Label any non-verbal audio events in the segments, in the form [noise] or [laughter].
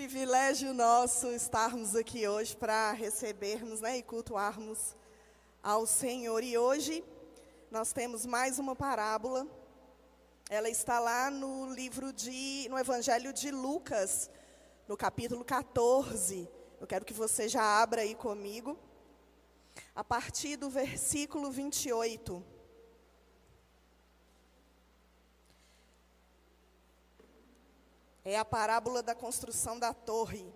privilégio nosso estarmos aqui hoje para recebermos né, e cultuarmos ao Senhor. E hoje nós temos mais uma parábola. Ela está lá no livro de, no Evangelho de Lucas, no capítulo 14. Eu quero que você já abra aí comigo. A partir do versículo 28. É a parábola da construção da torre.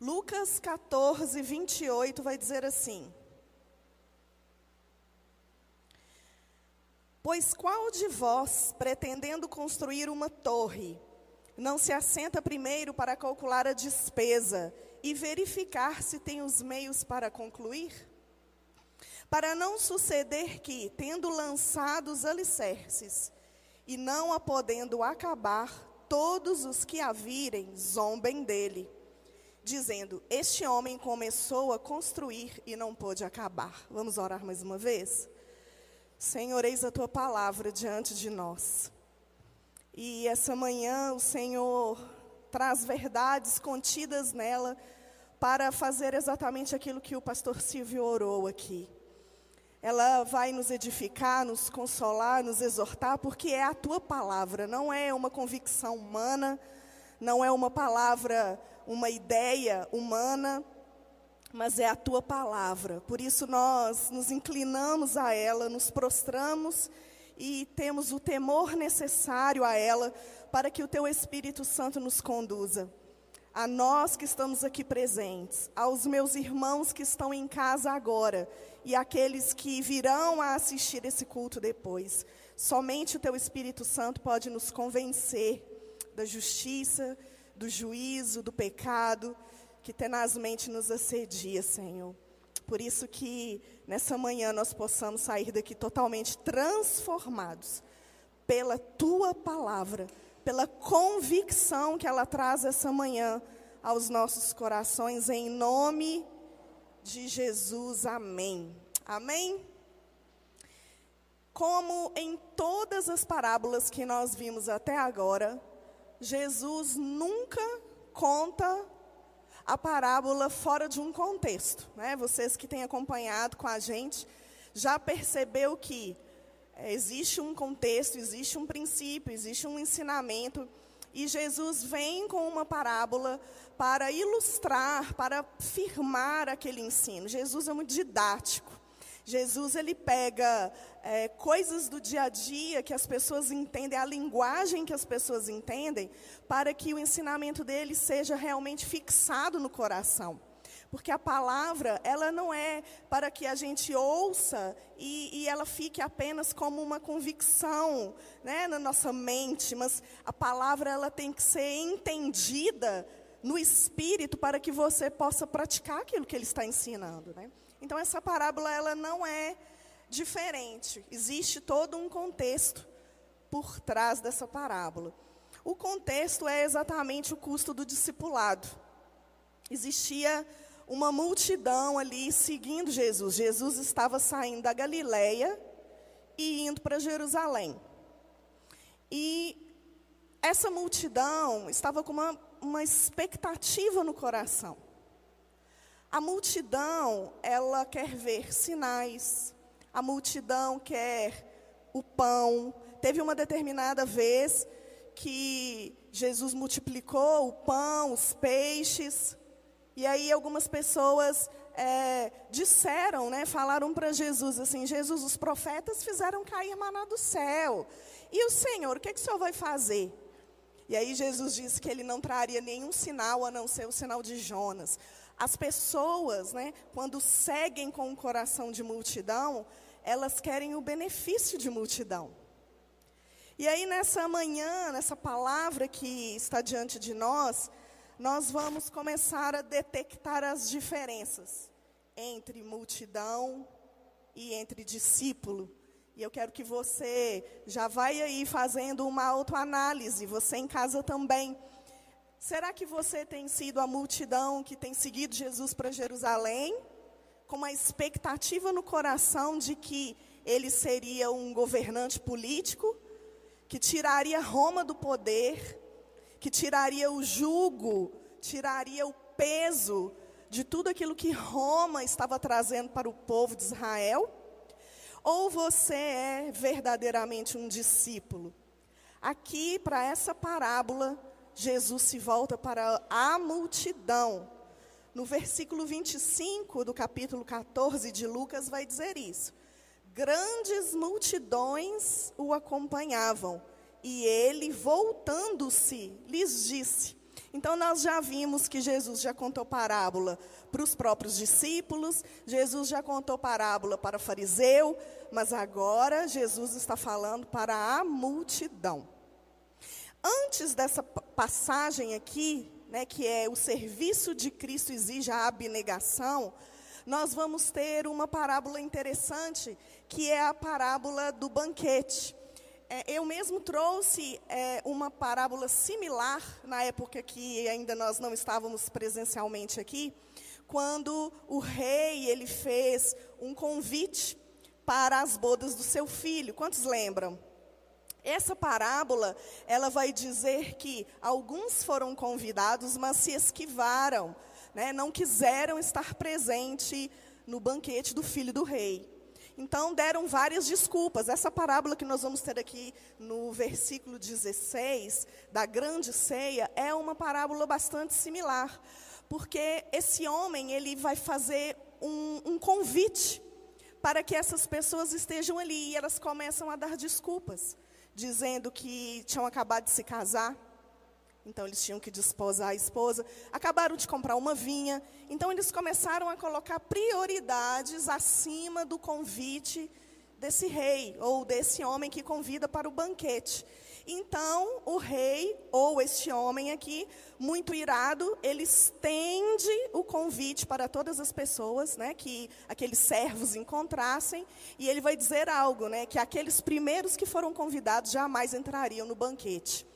Lucas 14, 28 vai dizer assim: Pois qual de vós, pretendendo construir uma torre, não se assenta primeiro para calcular a despesa e verificar se tem os meios para concluir? Para não suceder que, tendo lançado os alicerces, e não a podendo acabar, todos os que a virem zombem dele, dizendo: Este homem começou a construir e não pôde acabar. Vamos orar mais uma vez? Senhor, eis a tua palavra diante de nós. E essa manhã o Senhor traz verdades contidas nela para fazer exatamente aquilo que o pastor Silvio orou aqui ela vai nos edificar, nos consolar, nos exortar, porque é a tua palavra, não é uma convicção humana, não é uma palavra, uma ideia humana, mas é a tua palavra. Por isso nós nos inclinamos a ela, nos prostramos e temos o temor necessário a ela para que o teu Espírito Santo nos conduza a nós que estamos aqui presentes, aos meus irmãos que estão em casa agora e aqueles que virão a assistir esse culto depois. Somente o Teu Espírito Santo pode nos convencer da justiça, do juízo, do pecado que tenazmente nos assedia, Senhor. Por isso que nessa manhã nós possamos sair daqui totalmente transformados pela Tua palavra pela convicção que ela traz essa manhã aos nossos corações, em nome de Jesus. Amém. Amém? Como em todas as parábolas que nós vimos até agora, Jesus nunca conta a parábola fora de um contexto. Né? Vocês que têm acompanhado com a gente já percebeu que é, existe um contexto, existe um princípio, existe um ensinamento. E Jesus vem com uma parábola para ilustrar, para firmar aquele ensino. Jesus é muito didático. Jesus ele pega é, coisas do dia a dia que as pessoas entendem, a linguagem que as pessoas entendem, para que o ensinamento dele seja realmente fixado no coração. Porque a palavra, ela não é para que a gente ouça e, e, ela fique apenas como uma convicção né, na nossa mente, mas a palavra ela tem que ser entendida no espírito para que você possa praticar aquilo que ele está ensinando. Né? Então essa parábola ela não é diferente. Existe todo um contexto por trás dessa parábola. O contexto é exatamente o custo do discipulado. Existia uma multidão ali seguindo Jesus. Jesus estava saindo da Galileia e indo para Jerusalém. E essa multidão estava com uma, uma expectativa no coração. A multidão, ela quer ver sinais. A multidão quer o pão. Teve uma determinada vez que Jesus multiplicou o pão, os peixes. E aí algumas pessoas é, disseram, né, falaram para Jesus assim, Jesus, os profetas fizeram cair maná do céu. E o Senhor, o que, é que o Senhor vai fazer? E aí Jesus disse que ele não traria nenhum sinal a não ser o sinal de Jonas. As pessoas, né, quando seguem com o coração de multidão, elas querem o benefício de multidão. E aí nessa manhã, nessa palavra que está diante de nós, nós vamos começar a detectar as diferenças entre multidão e entre discípulo. E eu quero que você já vai aí fazendo uma autoanálise, você em casa também. Será que você tem sido a multidão que tem seguido Jesus para Jerusalém, com uma expectativa no coração de que ele seria um governante político? que tiraria Roma do poder, que tiraria o jugo, tiraria o peso de tudo aquilo que Roma estava trazendo para o povo de Israel? Ou você é verdadeiramente um discípulo? Aqui, para essa parábola, Jesus se volta para a multidão. No versículo 25 do capítulo 14 de Lucas, vai dizer isso. Grandes multidões o acompanhavam, e ele, voltando-se, lhes disse: então, nós já vimos que Jesus já contou parábola para os próprios discípulos, Jesus já contou parábola para o fariseu, mas agora Jesus está falando para a multidão. Antes dessa passagem aqui, né, que é o serviço de Cristo exige a abnegação, nós vamos ter uma parábola interessante, que é a parábola do banquete. É, eu mesmo trouxe é, uma parábola similar na época que ainda nós não estávamos presencialmente aqui, quando o rei ele fez um convite para as bodas do seu filho. Quantos lembram? Essa parábola, ela vai dizer que alguns foram convidados, mas se esquivaram, né, não quiseram estar presente no banquete do filho do rei. Então deram várias desculpas. Essa parábola que nós vamos ter aqui no versículo 16, da grande ceia, é uma parábola bastante similar. Porque esse homem, ele vai fazer um, um convite para que essas pessoas estejam ali. E elas começam a dar desculpas, dizendo que tinham acabado de se casar então eles tinham que desposar a esposa. Acabaram de comprar uma vinha. Então eles começaram a colocar prioridades acima do convite desse rei ou desse homem que convida para o banquete. Então o rei ou este homem aqui, muito irado, ele estende o convite para todas as pessoas, né, que aqueles servos encontrassem, e ele vai dizer algo, né, que aqueles primeiros que foram convidados jamais entrariam no banquete.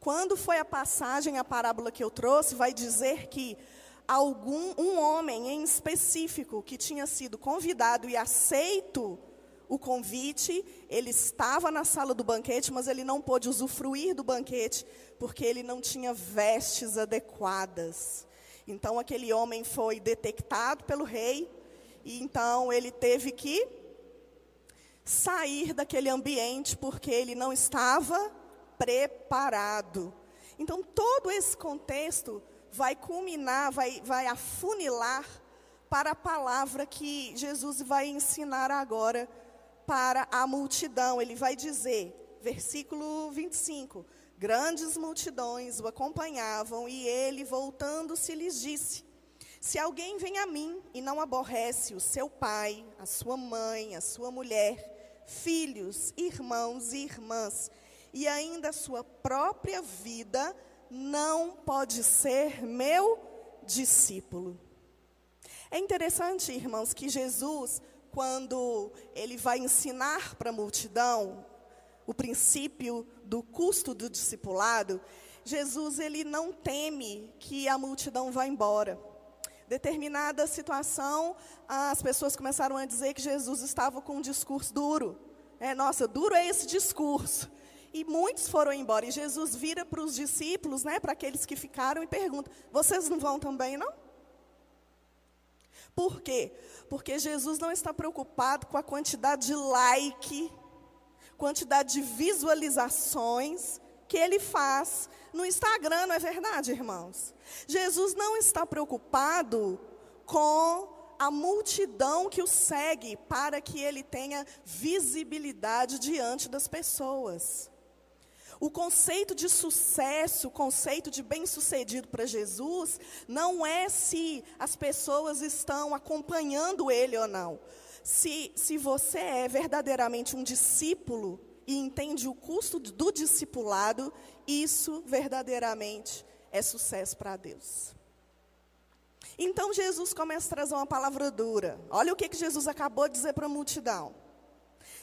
Quando foi a passagem, a parábola que eu trouxe, vai dizer que algum um homem em específico que tinha sido convidado e aceito o convite, ele estava na sala do banquete, mas ele não pôde usufruir do banquete porque ele não tinha vestes adequadas. Então aquele homem foi detectado pelo rei e então ele teve que sair daquele ambiente porque ele não estava preparado. Então, todo esse contexto vai culminar, vai, vai afunilar para a palavra que Jesus vai ensinar agora para a multidão. Ele vai dizer, versículo 25: Grandes multidões o acompanhavam, e ele, voltando-se, lhes disse: Se alguém vem a mim e não aborrece o seu pai, a sua mãe, a sua mulher, filhos, irmãos e irmãs, e ainda a sua própria vida, não pode ser meu discípulo. É interessante, irmãos, que Jesus, quando ele vai ensinar para a multidão o princípio do custo do discipulado, Jesus ele não teme que a multidão vá embora. Determinada situação, as pessoas começaram a dizer que Jesus estava com um discurso duro. É, nossa, duro é esse discurso. E muitos foram embora. E Jesus vira para os discípulos, né, para aqueles que ficaram, e pergunta: Vocês não vão também, não? Por quê? Porque Jesus não está preocupado com a quantidade de like, quantidade de visualizações que ele faz no Instagram, não é verdade, irmãos? Jesus não está preocupado com a multidão que o segue para que ele tenha visibilidade diante das pessoas. O conceito de sucesso, o conceito de bem-sucedido para Jesus, não é se as pessoas estão acompanhando ele ou não. Se, se você é verdadeiramente um discípulo e entende o custo do discipulado, isso verdadeiramente é sucesso para Deus. Então Jesus começa a trazer uma palavra dura. Olha o que, que Jesus acabou de dizer para a multidão.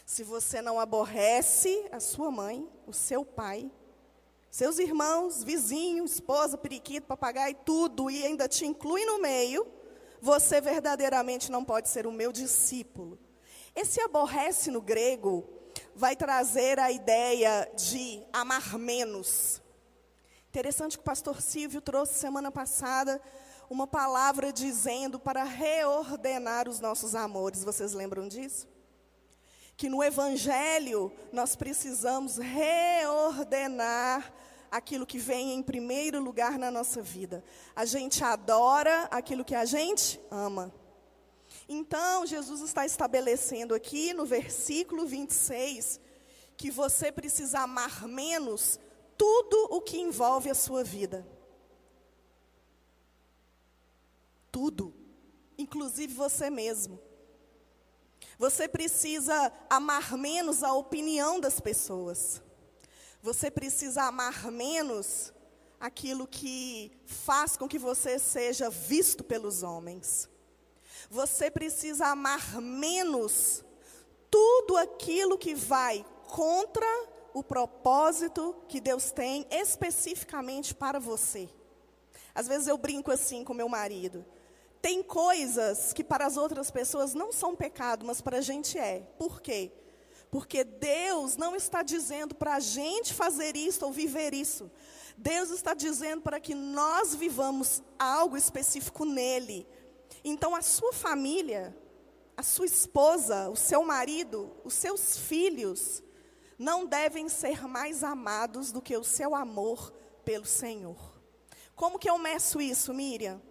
Se você não aborrece a sua mãe, o seu pai, seus irmãos, vizinho, esposa, periquito, papagaio, tudo, e ainda te inclui no meio, você verdadeiramente não pode ser o meu discípulo. Esse aborrece no grego vai trazer a ideia de amar menos. Interessante que o pastor Silvio trouxe semana passada uma palavra dizendo para reordenar os nossos amores. Vocês lembram disso? Que no Evangelho nós precisamos reordenar aquilo que vem em primeiro lugar na nossa vida. A gente adora aquilo que a gente ama. Então, Jesus está estabelecendo aqui no versículo 26 que você precisa amar menos tudo o que envolve a sua vida. Tudo, inclusive você mesmo. Você precisa amar menos a opinião das pessoas. Você precisa amar menos aquilo que faz com que você seja visto pelos homens. Você precisa amar menos tudo aquilo que vai contra o propósito que Deus tem especificamente para você. Às vezes eu brinco assim com meu marido. Tem coisas que para as outras pessoas não são pecado, mas para a gente é. Por quê? Porque Deus não está dizendo para a gente fazer isso ou viver isso. Deus está dizendo para que nós vivamos algo específico nele. Então, a sua família, a sua esposa, o seu marido, os seus filhos, não devem ser mais amados do que o seu amor pelo Senhor. Como que eu meço isso, Miriam?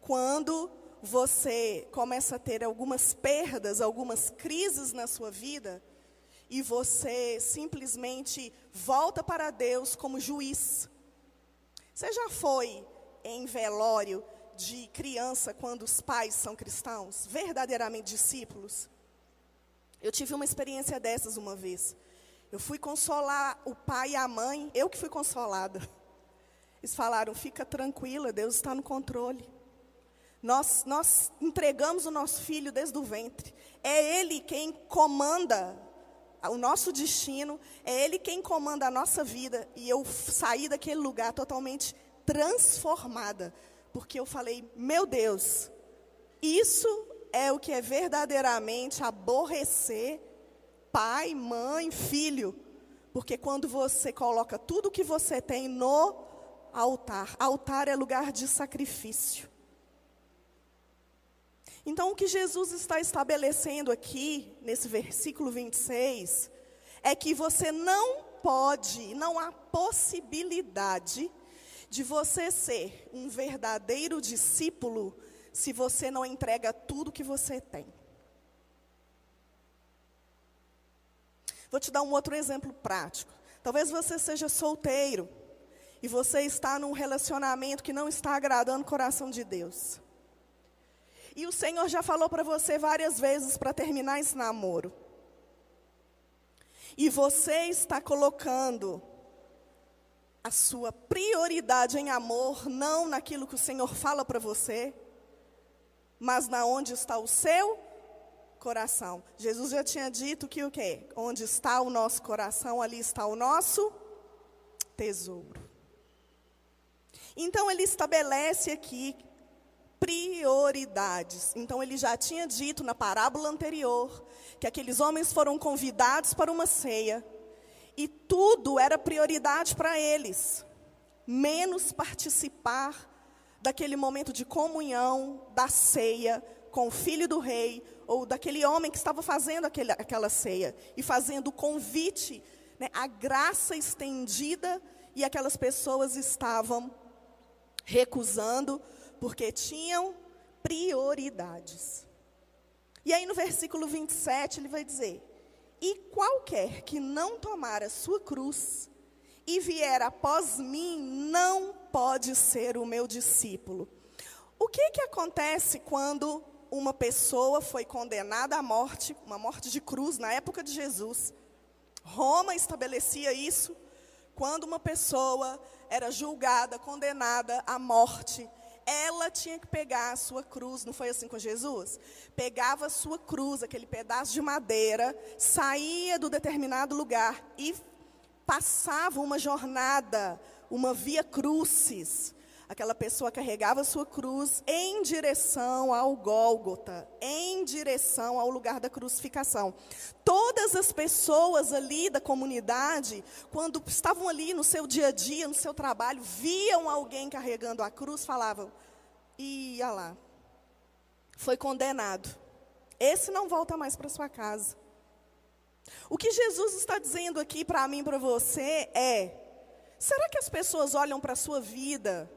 Quando você começa a ter algumas perdas, algumas crises na sua vida, e você simplesmente volta para Deus como juiz. Você já foi em velório de criança quando os pais são cristãos, verdadeiramente discípulos? Eu tive uma experiência dessas uma vez. Eu fui consolar o pai e a mãe, eu que fui consolada. Eles falaram: fica tranquila, Deus está no controle. Nós, nós entregamos o nosso filho desde o ventre. É Ele quem comanda o nosso destino, é Ele quem comanda a nossa vida. E eu saí daquele lugar totalmente transformada, porque eu falei: meu Deus, isso é o que é verdadeiramente aborrecer pai, mãe, filho. Porque quando você coloca tudo o que você tem no altar, altar é lugar de sacrifício. Então, o que Jesus está estabelecendo aqui, nesse versículo 26, é que você não pode, não há possibilidade de você ser um verdadeiro discípulo se você não entrega tudo que você tem. Vou te dar um outro exemplo prático. Talvez você seja solteiro e você está num relacionamento que não está agradando o coração de Deus. E o Senhor já falou para você várias vezes para terminar esse namoro. E você está colocando a sua prioridade em amor, não naquilo que o Senhor fala para você, mas na onde está o seu coração. Jesus já tinha dito que o quê? Onde está o nosso coração, ali está o nosso tesouro. Então ele estabelece aqui prioridades. Então ele já tinha dito na parábola anterior que aqueles homens foram convidados para uma ceia e tudo era prioridade para eles, menos participar daquele momento de comunhão, da ceia com o filho do rei ou daquele homem que estava fazendo aquele, aquela ceia e fazendo o convite, né, a graça estendida e aquelas pessoas estavam recusando porque tinham prioridades. E aí no versículo 27 ele vai dizer: E qualquer que não tomar a sua cruz e vier após mim, não pode ser o meu discípulo. O que que acontece quando uma pessoa foi condenada à morte, uma morte de cruz na época de Jesus? Roma estabelecia isso quando uma pessoa era julgada, condenada à morte ela tinha que pegar a sua cruz, não foi assim com Jesus? Pegava a sua cruz, aquele pedaço de madeira, saía do determinado lugar e passava uma jornada, uma via crucis, Aquela pessoa carregava sua cruz em direção ao Gólgota, em direção ao lugar da crucificação. Todas as pessoas ali da comunidade, quando estavam ali no seu dia a dia, no seu trabalho, viam alguém carregando a cruz, falavam: ia lá, foi condenado. Esse não volta mais para sua casa. O que Jesus está dizendo aqui para mim e para você é: será que as pessoas olham para a sua vida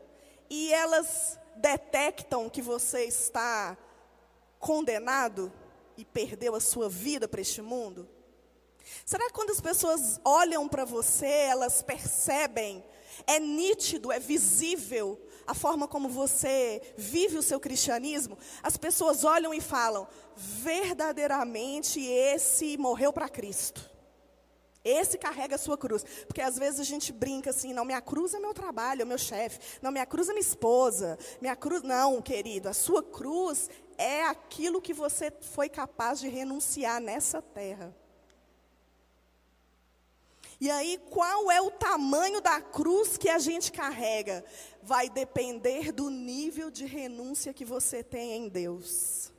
e elas detectam que você está condenado e perdeu a sua vida para este mundo? Será que quando as pessoas olham para você, elas percebem, é nítido, é visível a forma como você vive o seu cristianismo? As pessoas olham e falam: verdadeiramente esse morreu para Cristo. Esse carrega a sua cruz. Porque às vezes a gente brinca assim, não, minha cruz é meu trabalho, é meu chefe. Não, minha cruz é minha esposa. Minha cruz. Não, querido, a sua cruz é aquilo que você foi capaz de renunciar nessa terra. E aí, qual é o tamanho da cruz que a gente carrega? Vai depender do nível de renúncia que você tem em Deus.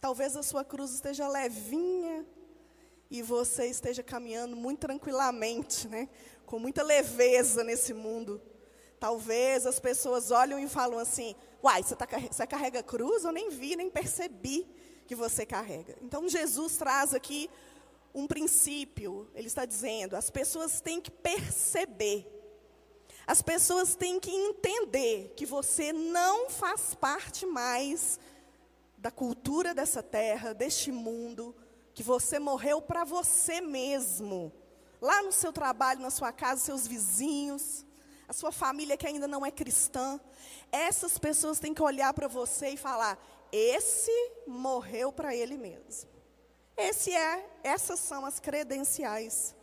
Talvez a sua cruz esteja levinha, e você esteja caminhando muito tranquilamente, né? com muita leveza nesse mundo. Talvez as pessoas olham e falam assim: Uai, você, tá, você carrega cruz? Eu nem vi, nem percebi que você carrega. Então Jesus traz aqui um princípio. Ele está dizendo: as pessoas têm que perceber, as pessoas têm que entender que você não faz parte mais da cultura dessa terra, deste mundo, que você morreu para você mesmo. Lá no seu trabalho, na sua casa, seus vizinhos, a sua família que ainda não é cristã, essas pessoas têm que olhar para você e falar: esse morreu para ele mesmo. Esse é, essas são as credenciais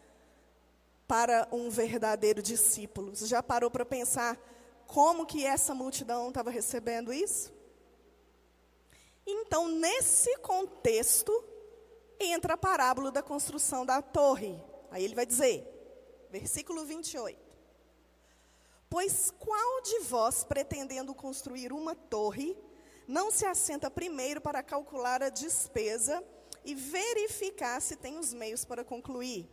para um verdadeiro discípulo. Você já parou para pensar como que essa multidão estava recebendo isso? Então, nesse contexto, entra a parábola da construção da torre. Aí ele vai dizer, versículo 28. Pois qual de vós, pretendendo construir uma torre, não se assenta primeiro para calcular a despesa e verificar se tem os meios para concluir?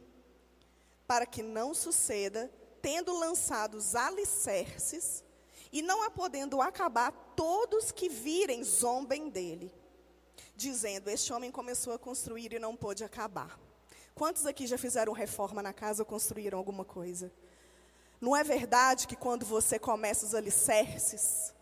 Para que não suceda, tendo lançado os alicerces, e não a podendo acabar, todos que virem zombem dele dizendo: Este homem começou a construir e não pôde acabar. Quantos aqui já fizeram reforma na casa ou construíram alguma coisa? Não é verdade que quando você começa os alicerces,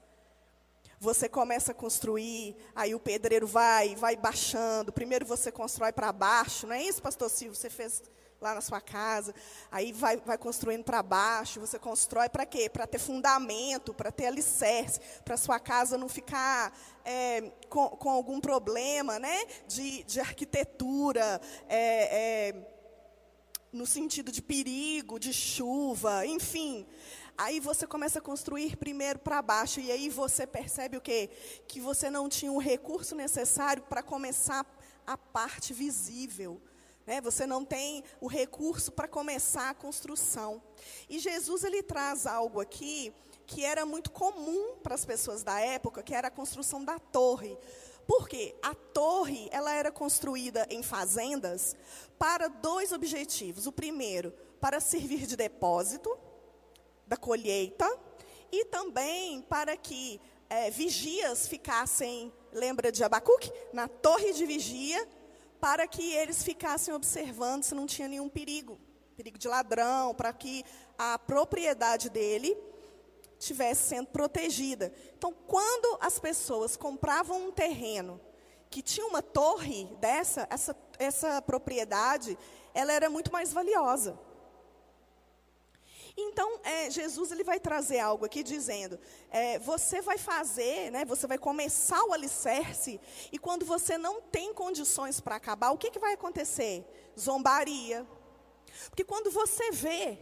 você começa a construir, aí o pedreiro vai, vai baixando. Primeiro você constrói para baixo, não é isso, pastor Silvio? Você fez lá na sua casa, aí vai, vai construindo para baixo, você constrói para quê? Para ter fundamento, para ter alicerce, para sua casa não ficar é, com, com, algum problema né? de, de arquitetura, é, é, no sentido de perigo, de chuva, enfim. Aí você começa a construir primeiro para baixo, e aí você percebe o quê? Que você não tinha o recurso necessário para começar a parte visível. Né? Você não tem o recurso para começar a construção. E Jesus ele traz algo aqui que era muito comum para as pessoas da época, que era a construção da torre. Por quê? A torre ela era construída em fazendas para dois objetivos. O primeiro, para servir de depósito da colheita e também para que é, vigias ficassem, lembra de Abacuque? Na torre de vigia para que eles ficassem observando se não tinha nenhum perigo, perigo de ladrão, para que a propriedade dele estivesse sendo protegida. Então, quando as pessoas compravam um terreno que tinha uma torre dessa, essa, essa propriedade, ela era muito mais valiosa. Então, é, Jesus ele vai trazer algo aqui dizendo: é, você vai fazer, né, você vai começar o alicerce, e quando você não tem condições para acabar, o que, que vai acontecer? Zombaria. Porque quando você vê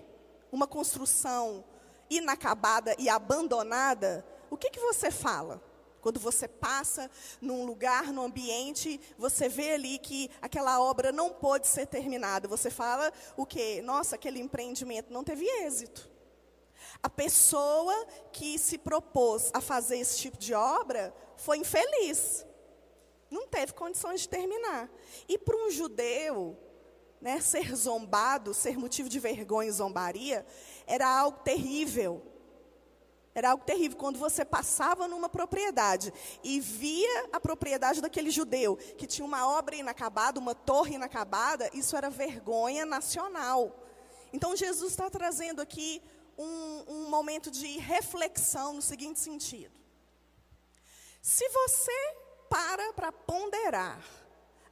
uma construção inacabada e abandonada, o que, que você fala? Quando você passa num lugar, num ambiente, você vê ali que aquela obra não pôde ser terminada. Você fala o quê? Nossa, aquele empreendimento não teve êxito. A pessoa que se propôs a fazer esse tipo de obra foi infeliz. Não teve condições de terminar. E para um judeu, né, ser zombado, ser motivo de vergonha e zombaria, era algo terrível. Era algo terrível. Quando você passava numa propriedade e via a propriedade daquele judeu, que tinha uma obra inacabada, uma torre inacabada, isso era vergonha nacional. Então, Jesus está trazendo aqui um, um momento de reflexão no seguinte sentido. Se você para para ponderar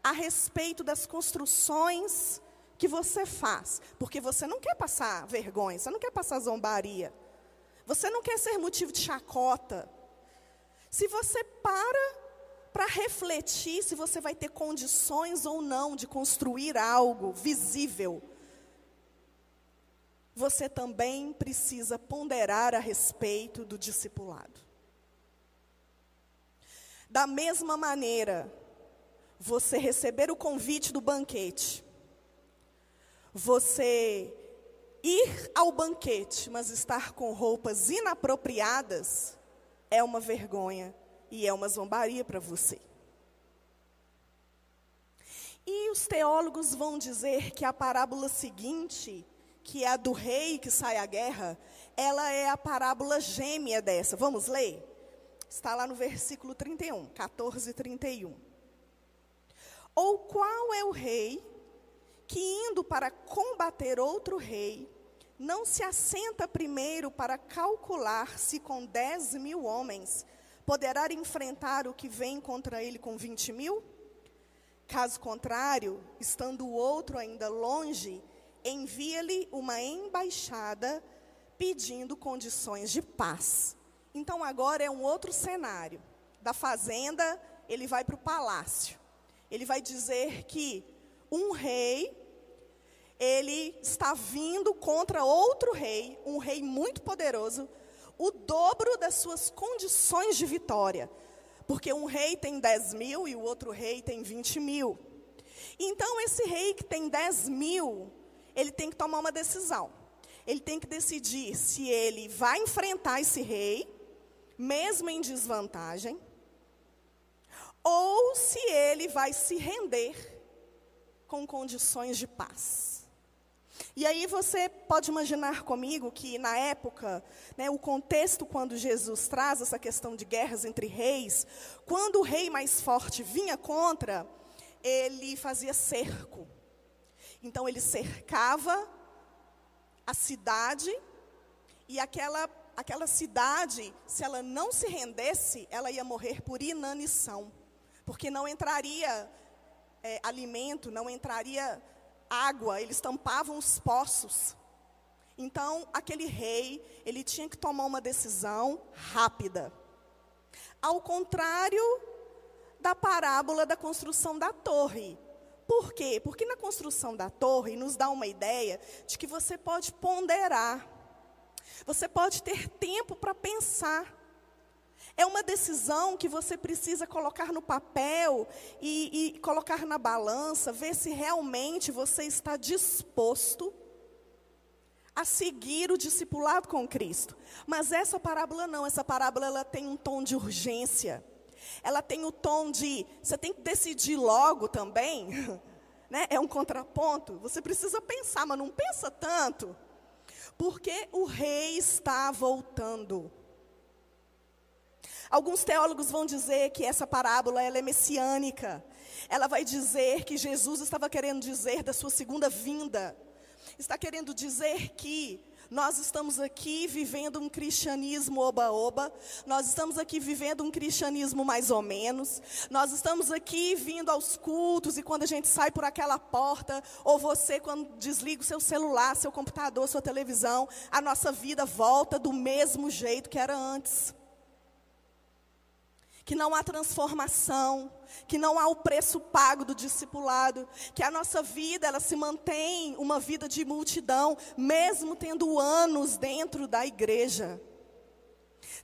a respeito das construções que você faz, porque você não quer passar vergonha, você não quer passar zombaria, você não quer ser motivo de chacota. Se você para para refletir se você vai ter condições ou não de construir algo visível, você também precisa ponderar a respeito do discipulado. Da mesma maneira, você receber o convite do banquete, você ir ao banquete, mas estar com roupas inapropriadas, é uma vergonha e é uma zombaria para você. E os teólogos vão dizer que a parábola seguinte, que é a do rei que sai à guerra, ela é a parábola gêmea dessa. Vamos ler? Está lá no versículo 31, 14 e 31. Ou qual é o rei que indo para combater outro rei, não se assenta primeiro para calcular se com 10 mil homens poderá enfrentar o que vem contra ele com 20 mil? Caso contrário, estando o outro ainda longe, envia-lhe uma embaixada pedindo condições de paz. Então agora é um outro cenário. Da fazenda, ele vai para o palácio. Ele vai dizer que um rei ele está vindo contra outro rei, um rei muito poderoso, o dobro das suas condições de vitória. Porque um rei tem 10 mil e o outro rei tem 20 mil. Então, esse rei que tem 10 mil, ele tem que tomar uma decisão. Ele tem que decidir se ele vai enfrentar esse rei, mesmo em desvantagem, ou se ele vai se render com condições de paz. E aí você pode imaginar comigo que na época, né, o contexto quando Jesus traz essa questão de guerras entre reis, quando o rei mais forte vinha contra, ele fazia cerco. Então ele cercava a cidade e aquela aquela cidade, se ela não se rendesse, ela ia morrer por inanição, porque não entraria é, alimento, não entraria água, eles tampavam os poços. Então, aquele rei, ele tinha que tomar uma decisão rápida. Ao contrário da parábola da construção da torre. Por quê? Porque na construção da torre nos dá uma ideia de que você pode ponderar. Você pode ter tempo para pensar. É uma decisão que você precisa colocar no papel e, e, colocar na balança, ver se realmente você está disposto a seguir o discipulado com Cristo. Mas essa parábola não, essa parábola ela tem um tom de urgência. Ela tem o tom de você tem que decidir logo também, [laughs] né? É um contraponto. Você precisa pensar, mas não pensa tanto. Porque o rei está voltando. Alguns teólogos vão dizer que essa parábola ela é messiânica. Ela vai dizer que Jesus estava querendo dizer da sua segunda vinda. Está querendo dizer que nós estamos aqui vivendo um cristianismo oba-oba, nós estamos aqui vivendo um cristianismo mais ou menos, nós estamos aqui vindo aos cultos e quando a gente sai por aquela porta, ou você quando desliga o seu celular, seu computador, sua televisão, a nossa vida volta do mesmo jeito que era antes que não há transformação, que não há o preço pago do discipulado, que a nossa vida ela se mantém uma vida de multidão, mesmo tendo anos dentro da igreja.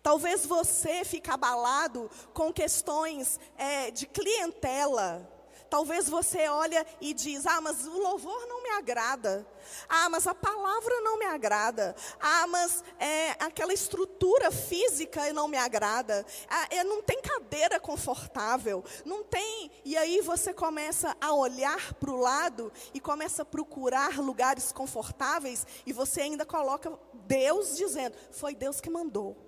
Talvez você fique abalado com questões é, de clientela. Talvez você olha e diz: "Ah, mas o louvor não me agrada. Ah, mas a palavra não me agrada. Ah, mas é, aquela estrutura física não me agrada. Ah, é, não tem cadeira confortável. Não tem. E aí você começa a olhar para o lado e começa a procurar lugares confortáveis e você ainda coloca Deus dizendo: foi Deus que mandou.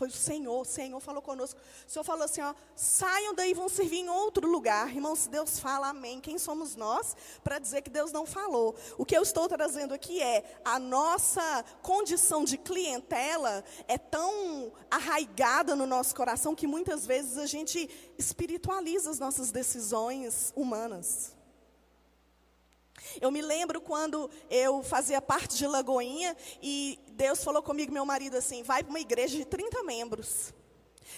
Foi o Senhor, o Senhor falou conosco. O Senhor falou assim: ó, saiam daí, vão servir em outro lugar. Irmãos, Deus fala amém. Quem somos nós para dizer que Deus não falou? O que eu estou trazendo aqui é a nossa condição de clientela é tão arraigada no nosso coração que muitas vezes a gente espiritualiza as nossas decisões humanas. Eu me lembro quando eu fazia parte de Lagoinha e Deus falou comigo, meu marido, assim: vai para uma igreja de 30 membros.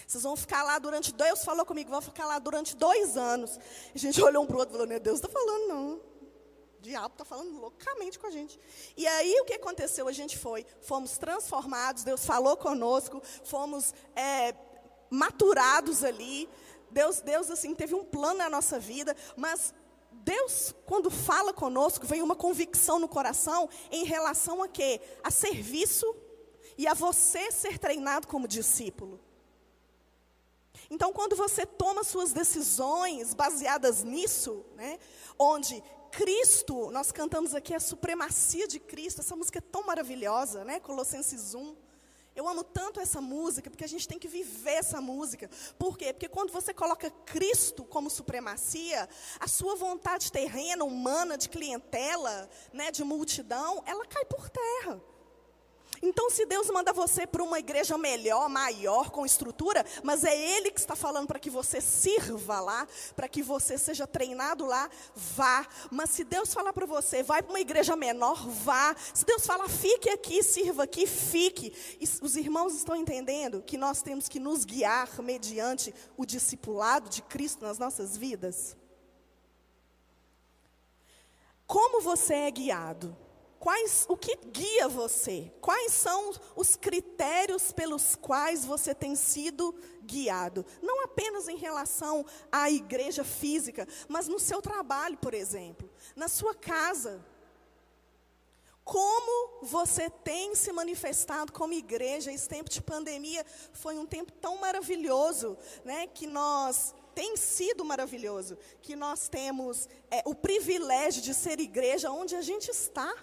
Vocês vão ficar lá durante. Deus falou comigo, vão ficar lá durante dois anos. A gente [laughs] olhou um para o outro e falou: Deus está falando, não. O diabo está falando loucamente com a gente. E aí o que aconteceu? A gente foi, fomos transformados, Deus falou conosco, fomos é, maturados ali. Deus, Deus assim teve um plano na nossa vida, mas Deus, quando fala conosco, vem uma convicção no coração em relação a quê? A serviço e a você ser treinado como discípulo. Então, quando você toma suas decisões baseadas nisso, né, onde Cristo, nós cantamos aqui a supremacia de Cristo, essa música é tão maravilhosa, né? Colossenses 1. Eu amo tanto essa música, porque a gente tem que viver essa música. Por quê? Porque quando você coloca Cristo como supremacia, a sua vontade terrena, humana, de clientela, né, de multidão, ela cai por terra. Então, se Deus manda você para uma igreja melhor, maior, com estrutura, mas é Ele que está falando para que você sirva lá, para que você seja treinado lá, vá. Mas se Deus falar para você, vai para uma igreja menor, vá. Se Deus falar, fique aqui, sirva aqui, fique. Os irmãos estão entendendo que nós temos que nos guiar mediante o discipulado de Cristo nas nossas vidas? Como você é guiado? Quais, o que guia você? Quais são os critérios pelos quais você tem sido guiado? Não apenas em relação à igreja física, mas no seu trabalho, por exemplo, na sua casa. Como você tem se manifestado como igreja? Esse tempo de pandemia foi um tempo tão maravilhoso, né? Que nós tem sido maravilhoso, que nós temos é, o privilégio de ser igreja onde a gente está.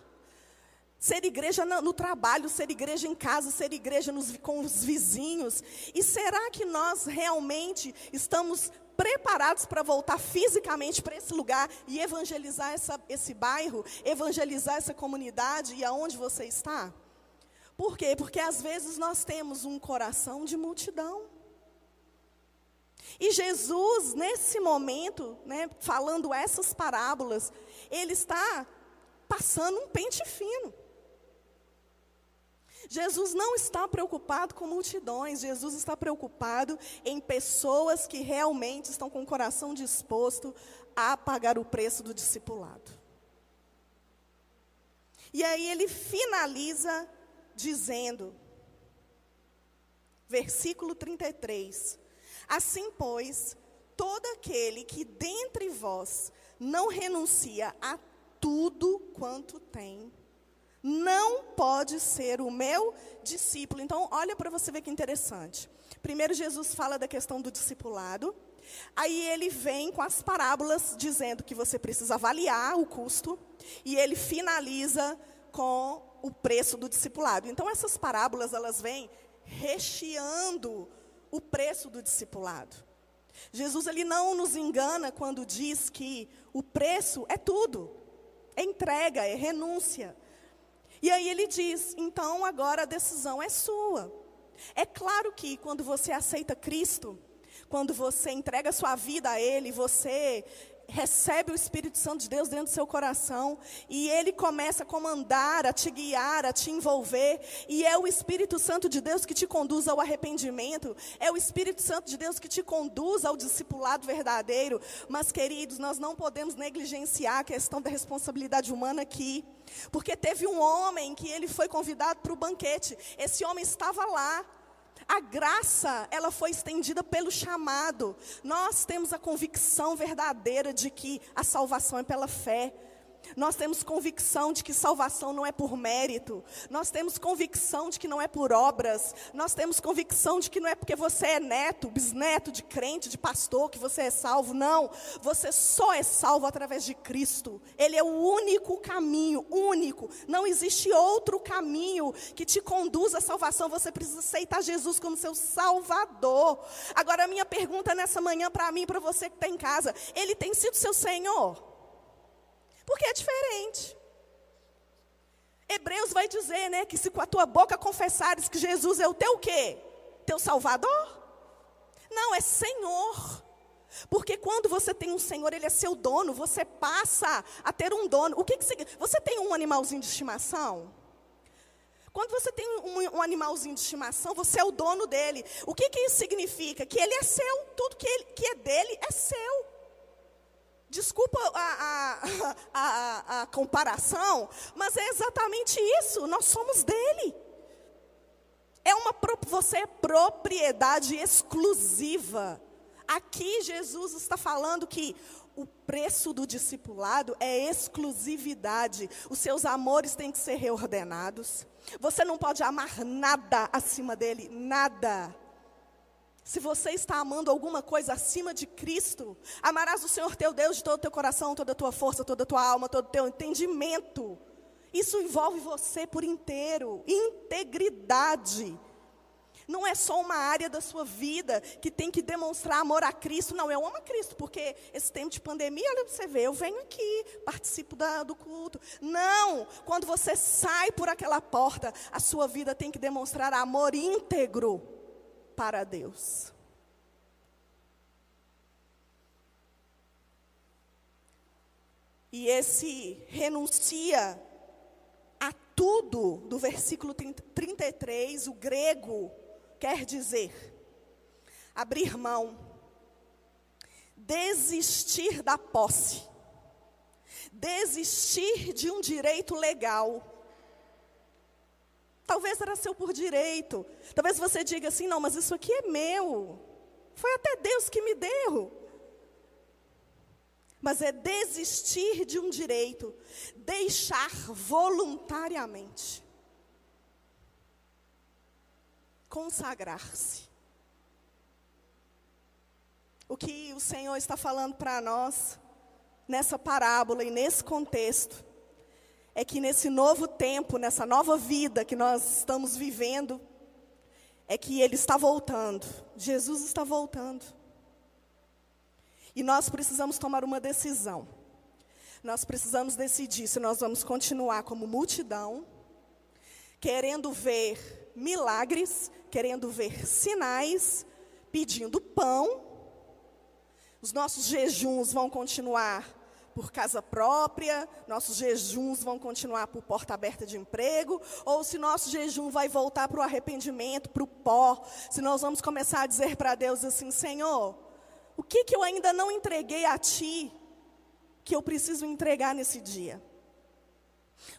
Ser igreja no, trabalho, ser igreja em casa, ser igreja nos, com os vizinhos. E será que nós realmente estamos preparados para voltar fisicamente para esse lugar e evangelizar essa, esse bairro, evangelizar essa comunidade e aonde você está? Por quê? Porque às vezes nós temos um coração de multidão. E Jesus, nesse momento, né, falando essas parábolas, ele está passando um pente fino. Jesus não está preocupado com multidões, Jesus está preocupado em pessoas que realmente estão com o coração disposto a pagar o preço do discipulado. E aí ele finaliza dizendo, versículo 33: Assim, pois, todo aquele que dentre vós não renuncia a tudo quanto tem, não pode ser o meu discípulo. Então, olha para você ver que interessante. Primeiro, Jesus fala da questão do discipulado. Aí ele vem com as parábolas dizendo que você precisa avaliar o custo. E ele finaliza com o preço do discipulado. Então, essas parábolas, elas vêm recheando o preço do discipulado. Jesus ele não nos engana quando diz que o preço é tudo. É entrega, é renúncia. E aí ele diz: então agora a decisão é sua. É claro que quando você aceita Cristo, quando você entrega sua vida a Ele, você recebe o Espírito Santo de Deus dentro do seu coração e ele começa a comandar, a te guiar, a te envolver, e é o Espírito Santo de Deus que te conduz ao arrependimento, é o Espírito Santo de Deus que te conduz ao discipulado verdadeiro. Mas, queridos, nós não podemos negligenciar a questão da responsabilidade humana aqui. Porque teve um homem que ele foi convidado para o banquete. Esse homem estava lá, A graça, ela foi estendida pelo chamado. Nós temos a convicção verdadeira de que a salvação é pela fé. Nós temos convicção de que salvação não é por mérito. Nós temos convicção de que não é por obras. Nós temos convicção de que não é porque você é neto, bisneto de crente, de pastor, que você é salvo. Não. Você só é salvo através de Cristo. Ele é o único caminho, único. Não existe outro caminho que te conduza à salvação. Você precisa aceitar Jesus como seu Salvador. Agora, a minha pergunta nessa manhã para mim, para você que está em casa: Ele tem sido seu Senhor? Porque é diferente. Hebreus vai dizer, né, que se com a tua boca confessares que Jesus é o teu quê? Teu Salvador? Não, é Senhor. Porque quando você tem um Senhor, Ele é seu dono, você passa a ter um dono. O que, que significa? Você tem um animalzinho de estimação? Quando você tem um, um, animalzinho de estimação, você é o dono dele. O que, que isso significa? Que ele é seu, tudo que, ele, que é dele é seu. Desculpa a, a, a, a, comparação, mas é exatamente isso. Nós somos dele. É uma você é propriedade exclusiva. Aqui Jesus está falando que o preço do discipulado é exclusividade. Os seus amores têm que ser reordenados. Você não pode amar nada acima dele, nada. Se você está amando alguma coisa acima de Cristo, amarás o Senhor teu Deus de todo o teu coração, toda a tua força, toda a tua alma, todo o teu entendimento. Isso envolve você por inteiro, integridade. Não é só uma área da sua vida que tem que demonstrar amor a Cristo. Não, eu amo a Cristo, porque esse tempo de pandemia, olha você vê, eu venho aqui, participo da, do culto. Não, quando você sai por aquela porta, a sua vida tem que demonstrar amor íntegro para Deus. E esse renuncia a tudo do versículo 33, o grego quer dizer abrir mão, desistir da posse, desistir de um direito legal Talvez era seu por direito. Talvez você diga assim: não, mas isso aqui é meu. Foi até Deus que me deu. Mas é desistir de um direito, deixar voluntariamente. Consagrar-se. O que o Senhor está falando para nós, nessa parábola e nesse contexto, é que nesse novo tempo, nessa nova vida que nós estamos vivendo, é que Ele está voltando. Jesus está voltando. E nós precisamos tomar uma decisão. Nós precisamos decidir se nós vamos continuar como multidão, querendo ver milagres, querendo ver sinais, pedindo pão. Os nossos jejuns vão continuar por casa própria, nossos jejuns vão continuar por porta aberta de emprego, ou se nosso jejum vai voltar para o arrependimento, para o pó, se nós vamos começar a dizer para Deus assim: Senhor, o que, que eu ainda não entreguei a Ti, que eu preciso entregar nesse dia?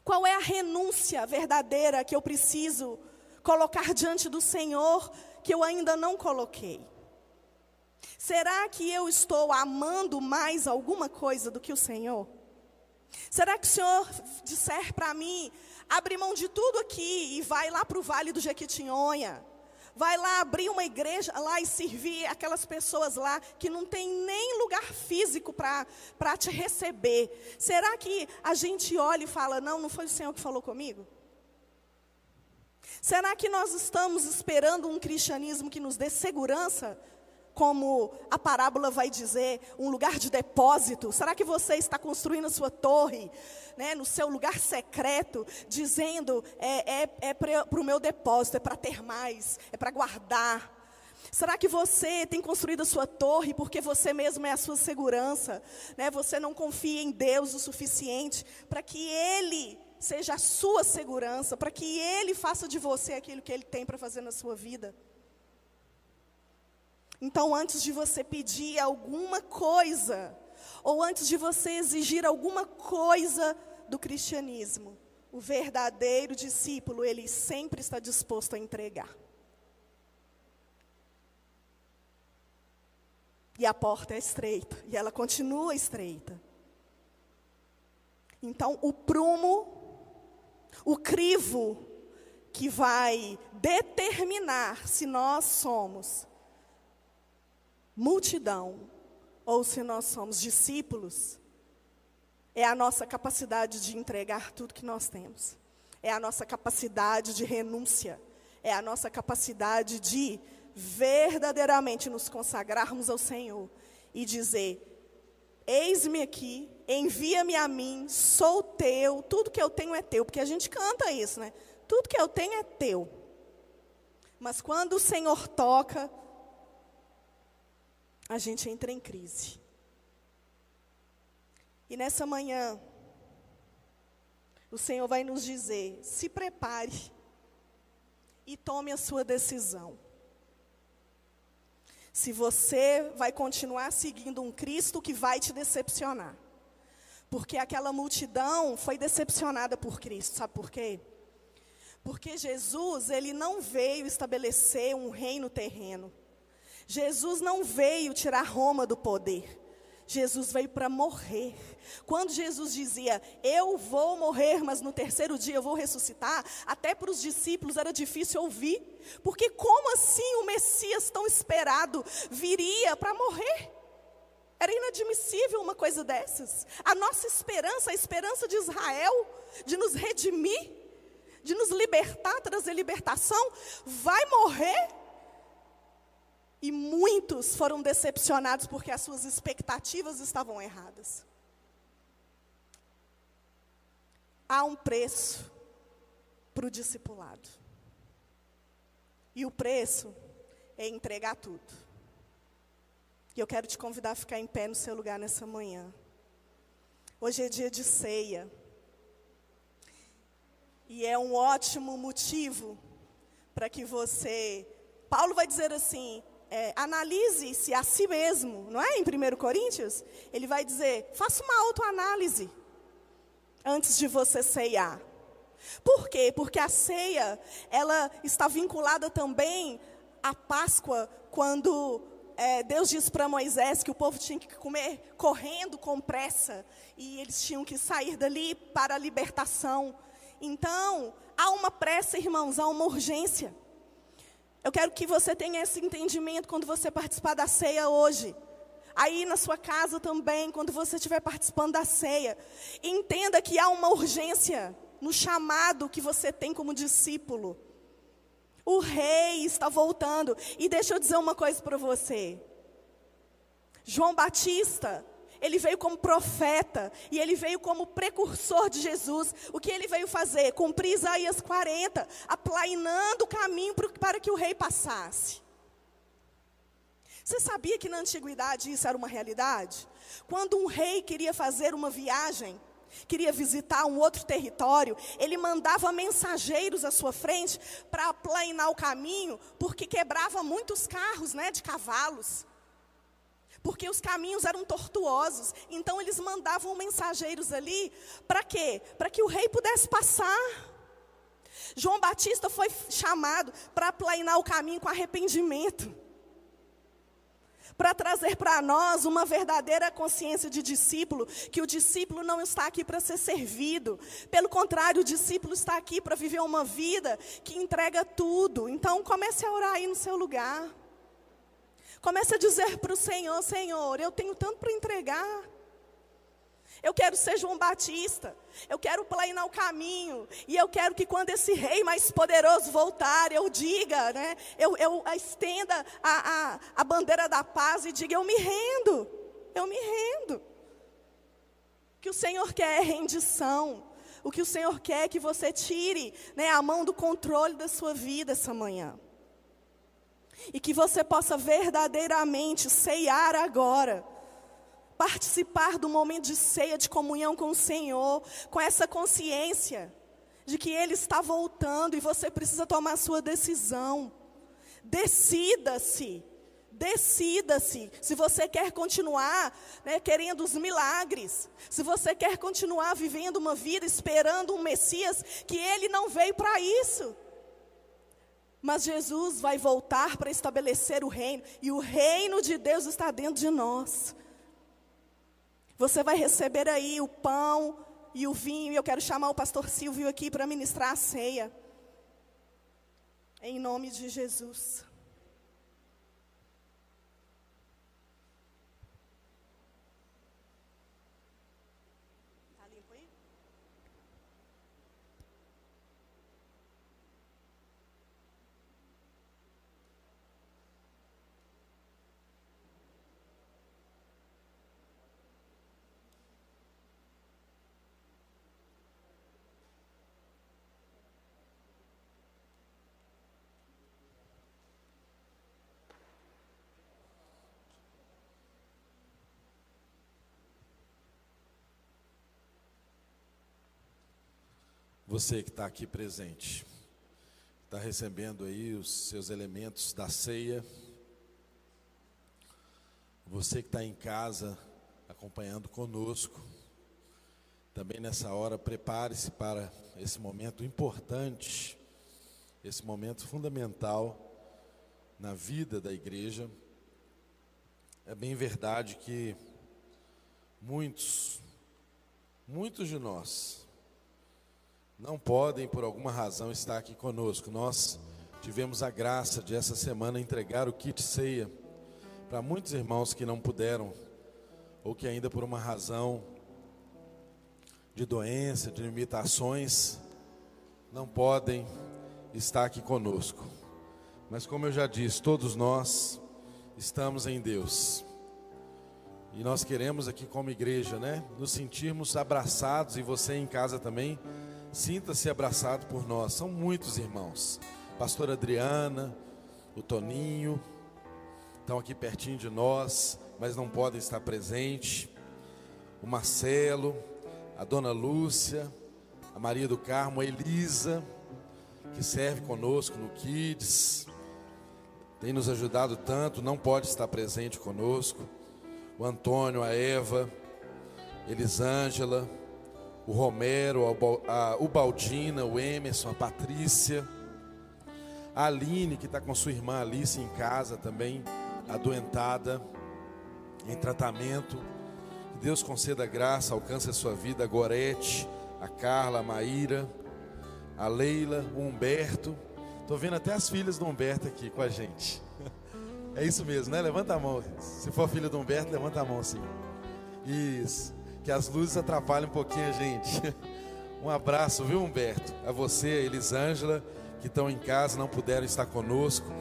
Qual é a renúncia verdadeira que eu preciso colocar diante do Senhor, que eu ainda não coloquei? Será que eu estou amando mais alguma coisa do que o Senhor? Será que o Senhor disser para mim, abre mão de tudo aqui e vai lá para o Vale do Jequitinhonha? Vai lá abrir uma igreja lá e servir aquelas pessoas lá que não tem nem lugar físico para te receber. Será que a gente olha e fala, não, não foi o Senhor que falou comigo? Será que nós estamos esperando um cristianismo que nos dê segurança como a parábola vai dizer, um lugar de depósito? Será que você está construindo a sua torre, né, no seu lugar secreto, dizendo, é, é, é para o meu depósito, é para ter mais, é para guardar? Será que você tem construído a sua torre porque você mesmo é a sua segurança? Né? Você não confia em Deus o suficiente para que Ele seja a sua segurança, para que Ele faça de você aquilo que Ele tem para fazer na sua vida? Então, antes de você pedir alguma coisa, ou antes de você exigir alguma coisa do cristianismo, o verdadeiro discípulo, ele sempre está disposto a entregar. E a porta é estreita, e ela continua estreita. Então, o prumo, o crivo que vai determinar se nós somos multidão ou se nós somos discípulos, é a nossa capacidade de entregar tudo que nós temos, é a nossa capacidade de renúncia, é a nossa capacidade de verdadeiramente nos consagrarmos ao Senhor e dizer: Eis-me aqui, envia-me a mim, sou teu, tudo que eu tenho é teu, porque a gente canta isso, né? Tudo que eu tenho é teu. Mas quando o Senhor toca, a gente entra em crise. E nessa manhã, o Senhor vai nos dizer: se prepare e tome a sua decisão. Se você vai continuar seguindo um Cristo que vai te decepcionar. Porque aquela multidão foi decepcionada por Cristo, sabe por quê? Porque Jesus, ele não veio estabelecer um reino terreno. Jesus não veio tirar Roma do poder. Jesus veio para morrer. Quando Jesus dizia, Eu vou morrer, mas no terceiro dia eu vou ressuscitar, até para os discípulos era difícil ouvir, porque como assim o Messias tão esperado viria para morrer? Era inadmissível uma coisa dessas. A nossa esperança, a esperança de Israel, de nos redimir, de nos libertar, trazer libertação, vai morrer e muitos foram decepcionados porque as suas expectativas estavam erradas. Há um preço para o discipulado. E o preço é entregar tudo. E eu quero te convidar a ficar em pé no seu lugar nessa manhã. Hoje é dia de ceia. E é um ótimo motivo para que você. Paulo vai dizer assim: é, analise-se a si mesmo, não é? Em 1 Coríntios, ele vai dizer: faça uma autoanálise antes de você ceiar. Por quê? Porque a ceia, ela está vinculada também à Páscoa, quando é, Deus disse para Moisés que o povo tinha que comer correndo com pressa, e eles tinham que sair dali para a libertação. Então, há uma pressa, irmãos, há uma urgência. Eu quero que você tenha esse entendimento quando você participar da ceia hoje. Aí na sua casa também, quando você estiver participando da ceia. Entenda que há uma urgência no chamado que você tem como discípulo. O rei está voltando. E deixa eu dizer uma coisa para você. João Batista, ele veio como profeta e ele veio como precursor de Jesus. O que ele veio fazer? Cumprir Isaías 40, aplainando o caminho para que o rei passasse. Você sabia que na antiguidade isso era uma realidade? Quando um rei queria fazer uma viagem, queria visitar um outro território, ele mandava mensageiros à sua frente para aplainar o caminho, porque quebrava muitos carros, né, de cavalos porque os caminhos eram tortuosos. Então eles mandavam mensageiros ali, para quê? Para que o rei pudesse passar. João Batista foi chamado para planear o caminho com arrependimento. Para trazer para nós uma verdadeira consciência de discípulo, que o discípulo não está aqui para ser servido. Pelo contrário, o discípulo está aqui para viver uma vida que entrega tudo. Então comece a orar aí no seu lugar. Comece a dizer para o Senhor: Senhor, eu tenho tanto para entregar. Eu quero ser João Batista. Eu quero planear o caminho. E eu quero que quando esse rei mais poderoso voltar, eu diga, né? Eu, eu estenda a, a, a bandeira da paz e diga: Eu me rendo. Eu me rendo. O que o Senhor quer é rendição. O que o Senhor quer é que você tire né, a mão do controle da sua vida essa manhã e que você possa verdadeiramente ceiar agora. Participar do momento de ceia, de comunhão com o Senhor, com essa consciência de que Ele está voltando e você precisa tomar sua decisão. Decida-se, decida-se. Se você quer continuar né, querendo os milagres, se você quer continuar vivendo uma vida esperando um Messias, que Ele não veio para isso. Mas Jesus vai voltar para estabelecer o reino, e o reino de Deus está dentro de nós. Você vai receber aí o pão e o vinho, e eu quero chamar o pastor Silvio aqui para ministrar a ceia. Em nome de Jesus. Você que está aqui presente, está recebendo aí os seus elementos da ceia. Você que está em casa acompanhando conosco, também nessa hora, prepare-se para esse momento importante, esse momento fundamental na vida da igreja. É bem verdade que muitos, muitos de nós, não podem, por alguma razão, estar aqui conosco. Nós tivemos a graça de essa semana entregar o kit ceia para muitos irmãos que não puderam, ou que ainda por uma razão de doença, de limitações, não podem estar aqui conosco. Mas como eu já disse, todos nós estamos em Deus. E nós queremos aqui como igreja, né, nos sentirmos abraçados e você em casa também Sinta-se abraçado por nós. São muitos irmãos. Pastor Adriana, o Toninho, estão aqui pertinho de nós, mas não podem estar presentes. O Marcelo, a Dona Lúcia, a Maria do Carmo, a Elisa, que serve conosco no Kids, tem nos ajudado tanto, não pode estar presente conosco. O Antônio, a Eva, Elisângela, o Romero, a, o Baldina, o Emerson, a Patrícia, a Aline, que está com sua irmã Alice em casa também, adoentada, em tratamento. Que Deus conceda graça, alcance a sua vida, a Gorete, a Carla, a Maíra, a Leila, o Humberto. Estou vendo até as filhas do Humberto aqui com a gente. [laughs] É isso mesmo, né? Levanta a mão. Se for filha do Humberto, levanta a mão assim. Isso que as luzes atrapalham um pouquinho a gente. [laughs] Um abraço, viu, Humberto? A você, a Elisângela, que estão em casa, não puderam estar conosco.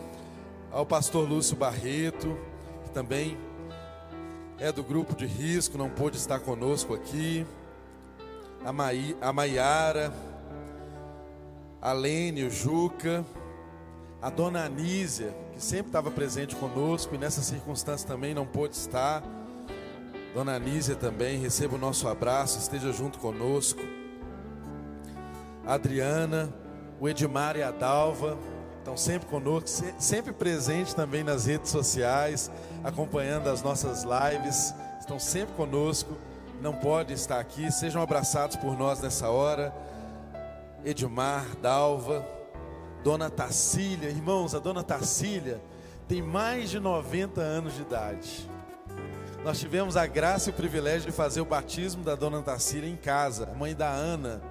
Ao pastor Lúcio Barreto, que também é do grupo de risco, não pôde estar conosco aqui. A, Mai, a Maiara, a Lene, o Juca, a dona Anísia, que sempre estava presente conosco e nessa circunstância também não pôde estar. Dona Anísia também, receba o nosso abraço, esteja junto conosco. Adriana, o Edmar e a Dalva estão sempre conosco, sempre presentes também nas redes sociais, acompanhando as nossas lives, estão sempre conosco, não podem estar aqui, sejam abraçados por nós nessa hora. Edmar, Dalva, Dona Tacília, irmãos, a Dona Tacília tem mais de 90 anos de idade. Nós tivemos a graça e o privilégio de fazer o batismo da dona Tacília em casa, mãe da Ana.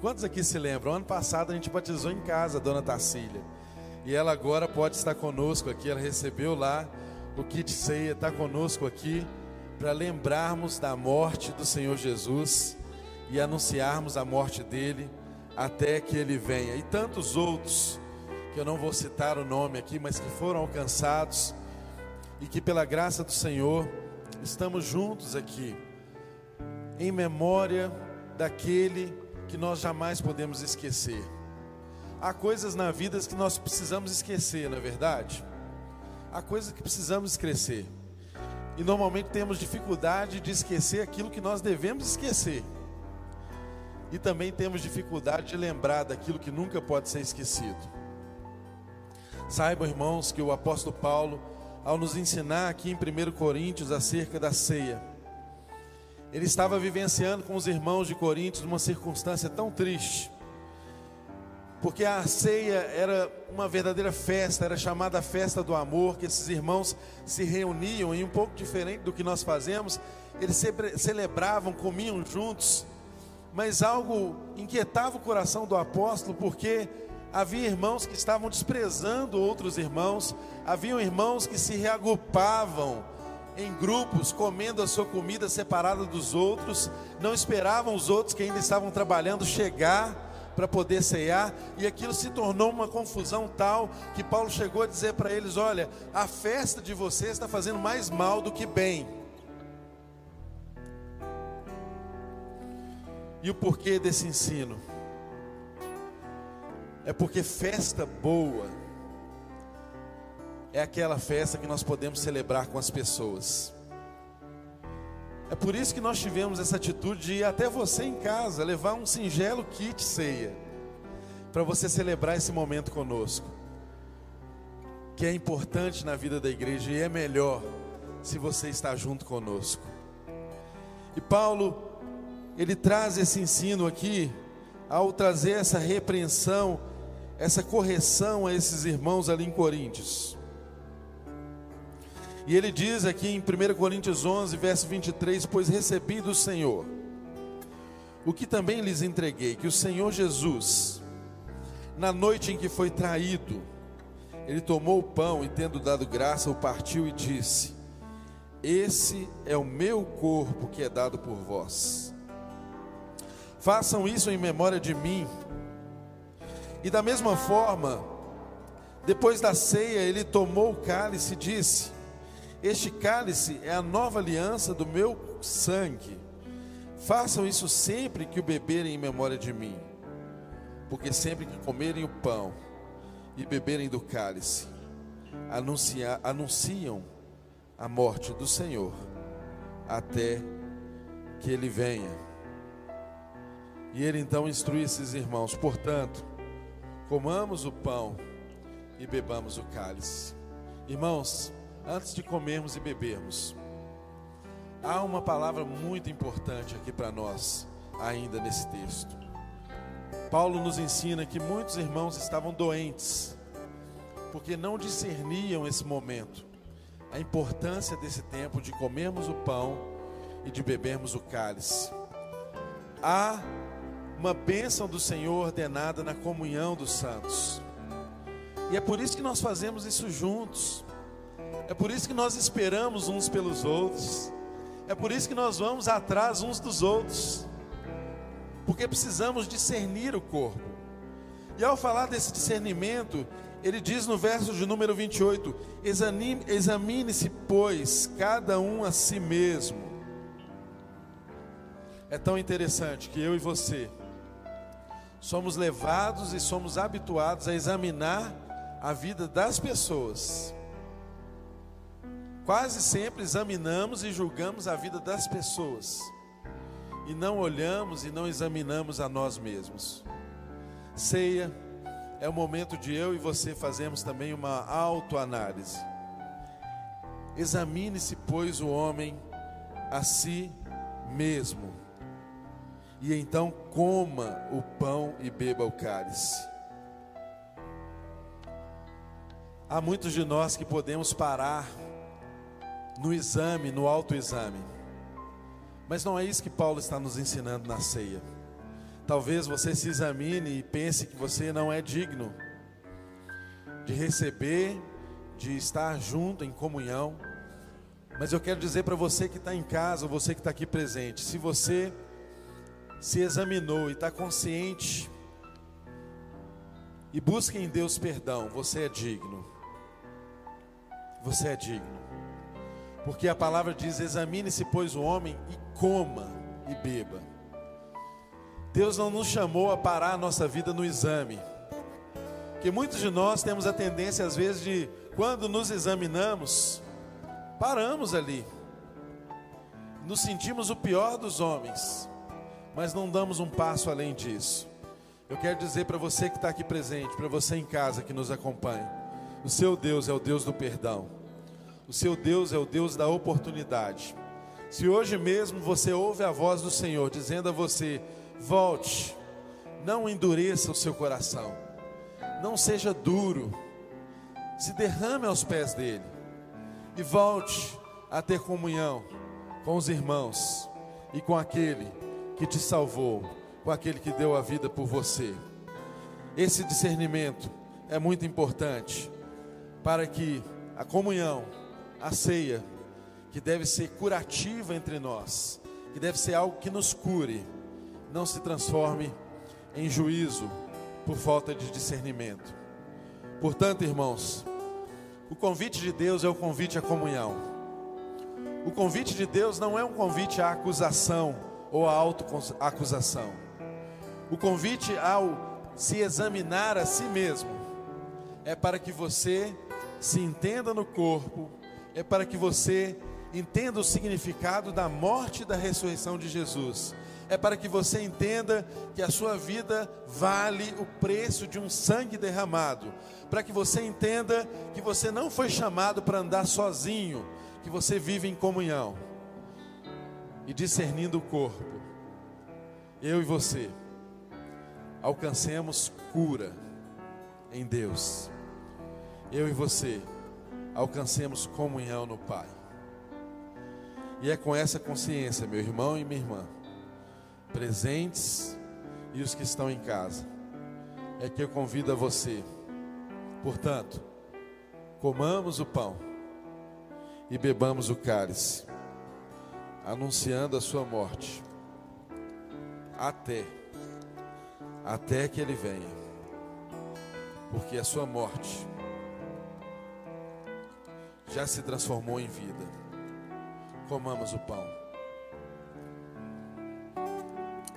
Quantos aqui se lembram? Ano passado a gente batizou em casa a dona Tacília. E ela agora pode estar conosco aqui. Ela recebeu lá o kit ceia, está conosco aqui para lembrarmos da morte do Senhor Jesus e anunciarmos a morte dele até que ele venha. E tantos outros, que eu não vou citar o nome aqui, mas que foram alcançados e que pela graça do Senhor estamos juntos aqui, em memória daquele que nós jamais podemos esquecer. Há coisas na vida que nós precisamos esquecer, não é verdade? Há coisas que precisamos esquecer. E normalmente temos dificuldade de esquecer aquilo que nós devemos esquecer. E também temos dificuldade de lembrar daquilo que nunca pode ser esquecido. Saibam, irmãos, que o apóstolo Paulo ao nos ensinar aqui em 1 Coríntios acerca da ceia. Ele estava vivenciando com os irmãos de Coríntios uma circunstância tão triste, porque a ceia era uma verdadeira festa, era chamada festa do amor, que esses irmãos se reuniam e um pouco diferente do que nós fazemos, eles celebravam, comiam juntos, mas algo inquietava o coração do apóstolo, porque havia irmãos que estavam desprezando outros irmãos, haviam irmãos que se reagrupavam em grupos, comendo a sua comida separada dos outros, não esperavam os outros que ainda estavam trabalhando chegar para poder ceiar, e aquilo se tornou uma confusão tal que Paulo chegou a dizer para eles: Olha, a festa de vocês está fazendo mais mal do que bem. E o porquê desse ensino? É porque festa boa é aquela festa que nós podemos celebrar com as pessoas. É por isso que nós tivemos essa atitude de ir até você em casa, levar um singelo kit ceia, para você celebrar esse momento conosco, que é importante na vida da igreja e é melhor se você está junto conosco. E Paulo, ele traz esse ensino aqui, ao trazer essa repreensão, essa correção a esses irmãos ali em Coríntios. E ele diz aqui em 1 Coríntios 11, verso 23: Pois recebi do Senhor o que também lhes entreguei, que o Senhor Jesus, na noite em que foi traído, ele tomou o pão e, tendo dado graça, o partiu e disse: Esse é o meu corpo que é dado por vós. Façam isso em memória de mim. E da mesma forma, depois da ceia, ele tomou o cálice e disse: este cálice é a nova aliança do meu sangue. Façam isso sempre que o beberem em memória de mim. Porque sempre que comerem o pão e beberem do cálice, anuncia, anunciam a morte do Senhor até que ele venha. E ele então instrui esses irmãos: portanto, comamos o pão e bebamos o cálice. Irmãos, antes de comermos e bebermos. Há uma palavra muito importante aqui para nós, ainda nesse texto. Paulo nos ensina que muitos irmãos estavam doentes, porque não discerniam esse momento, a importância desse tempo de comermos o pão e de bebermos o cálice. Há uma bênção do Senhor ordenada na comunhão dos santos, e é por isso que nós fazemos isso juntos. É por isso que nós esperamos uns pelos outros. É por isso que nós vamos atrás uns dos outros. Porque precisamos discernir o corpo. E ao falar desse discernimento, ele diz no verso de número 28: Examine-se, pois, cada um a si mesmo. É tão interessante que eu e você somos levados e somos habituados a examinar a vida das pessoas Quase sempre examinamos e julgamos a vida das pessoas e não olhamos e não examinamos a nós mesmos. Ceia é o momento de eu e você fazermos também uma autoanálise. Examine-se, pois, o homem a si mesmo, e então coma o pão e beba o cálice. Há muitos de nós que podemos parar no exame, no autoexame. Mas não é isso que Paulo está nos ensinando na ceia. Talvez você se examine e pense que você não é digno de receber, de estar junto em comunhão. Mas eu quero dizer para você que está em casa, você que está aqui presente, se você se examinou e está consciente e busca em Deus perdão, você é digno. Você é digno. Porque a palavra diz: examine-se, pois, o homem e coma e beba. Deus não nos chamou a parar a nossa vida no exame. Porque muitos de nós temos a tendência, às vezes, de, quando nos examinamos, paramos ali. Nos sentimos o pior dos homens, mas não damos um passo além disso. Eu quero dizer para você que está aqui presente, para você em casa que nos acompanha: o seu Deus é o Deus do perdão. O seu Deus é o Deus da oportunidade. Se hoje mesmo você ouve a voz do Senhor dizendo a você: volte, não endureça o seu coração. não seja duro, se derrame aos pés dele e volte a ter comunhão com os irmãos e com aquele que te salvou, com aquele que deu a vida por você. Esse discernimento é muito importante para que a comunhão, a ceia, que deve ser curativa entre nós, que deve ser algo que nos cure, não se transforme em juízo por falta de discernimento. Portanto, irmãos, o convite de Deus é o convite à comunhão. O convite de Deus não é um convite à acusação ou à autoacusação. O convite ao se examinar a si mesmo é para que você se entenda no corpo, é para que você entenda o significado da morte e da ressurreição de Jesus. É para que você entenda que a sua vida vale o preço de um sangue derramado. Para que você entenda que você não foi chamado para andar sozinho, que você vive em comunhão e discernindo o corpo. Eu e você alcancemos cura em Deus. Eu e você alcancemos comunhão no Pai. E é com essa consciência, meu irmão e minha irmã, presentes e os que estão em casa, é que eu convido a você. Portanto, comamos o pão e bebamos o cálice, anunciando a sua morte, até, até que ele venha, porque a sua morte já se transformou em vida. Comamos o pão.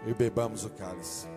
E bebamos o cálice.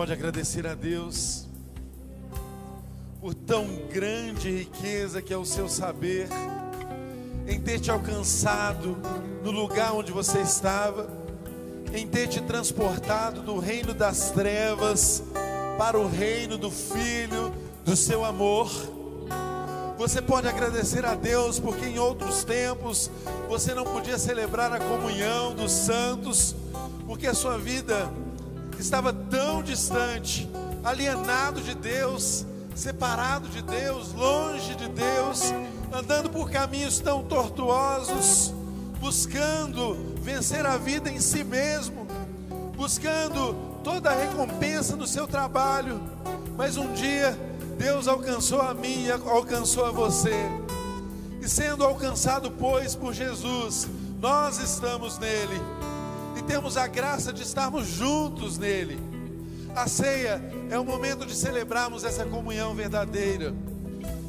Pode agradecer a Deus por tão grande riqueza que é o seu saber, em ter te alcançado no lugar onde você estava, em ter te transportado do reino das trevas para o reino do Filho do seu amor. Você pode agradecer a Deus porque em outros tempos você não podia celebrar a comunhão dos santos, porque a sua vida estava tão distante, alienado de Deus, separado de Deus, longe de Deus, andando por caminhos tão tortuosos, buscando vencer a vida em si mesmo, buscando toda a recompensa do seu trabalho. Mas um dia Deus alcançou a mim e alcançou a você. E sendo alcançado, pois, por Jesus, nós estamos nele e temos a graça de estarmos juntos nele. A ceia é o momento de celebrarmos essa comunhão verdadeira.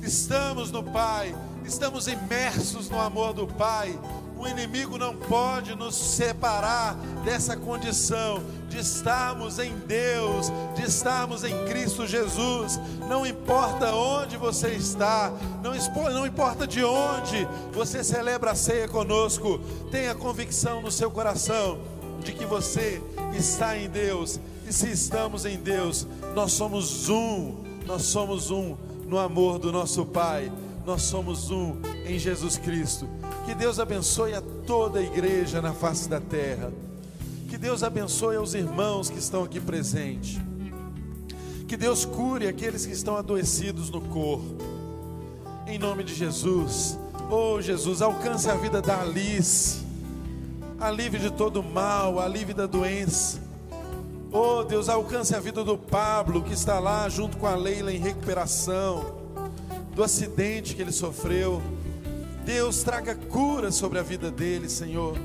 Estamos no Pai, estamos imersos no amor do Pai. O inimigo não pode nos separar dessa condição de estarmos em Deus, de estarmos em Cristo Jesus. Não importa onde você está, não, não importa de onde você celebra a ceia conosco, tenha convicção no seu coração de que você está em Deus. Se estamos em Deus, nós somos um, nós somos um no amor do nosso Pai, nós somos um em Jesus Cristo. Que Deus abençoe a toda a igreja na face da terra. Que Deus abençoe os irmãos que estão aqui presentes. Que Deus cure aqueles que estão adoecidos no corpo. Em nome de Jesus. Oh Jesus, alcance a vida da Alice alívio de todo mal, alívio da doença. Oh Deus, alcance a vida do Pablo que está lá junto com a Leila em recuperação do acidente que ele sofreu. Deus, traga cura sobre a vida dele, Senhor.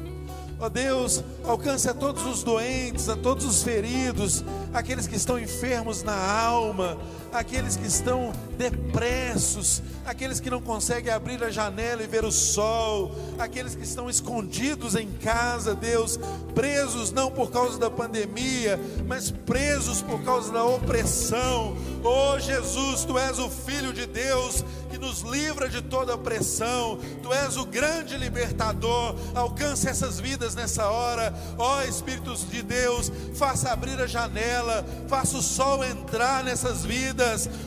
Oh Deus, alcance a todos os doentes, a todos os feridos, aqueles que estão enfermos na alma, aqueles que estão depressos, aqueles que não conseguem abrir a janela e ver o sol, aqueles que estão escondidos em casa, Deus, presos não por causa da pandemia, mas presos por causa da opressão. Oh Jesus, tu és o Filho de Deus que nos livra de toda opressão, tu és o grande libertador. Alcance essas vidas nessa hora, ó oh, Espíritos de Deus, faça abrir a janela, faça o sol entrar nessas vidas,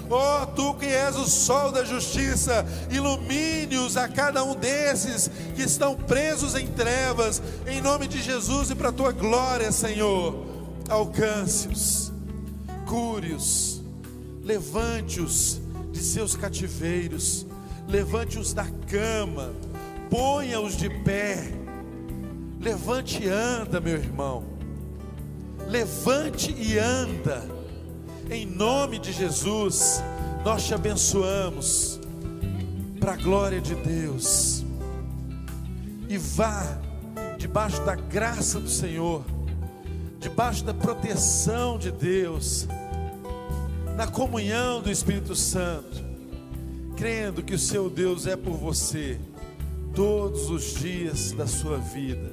ó oh, tu que és o sol da justiça, ilumine-os a cada um desses que estão presos em trevas, em nome de Jesus e para a tua glória, Senhor. Alcance-os, cure-os, levante-os de seus cativeiros, levante-os da cama, ponha-os de pé. Levante e anda, meu irmão. Levante e anda. Em nome de Jesus, nós te abençoamos para a glória de Deus. E vá debaixo da graça do Senhor, debaixo da proteção de Deus na comunhão do Espírito Santo, crendo que o seu Deus é por você todos os dias da sua vida.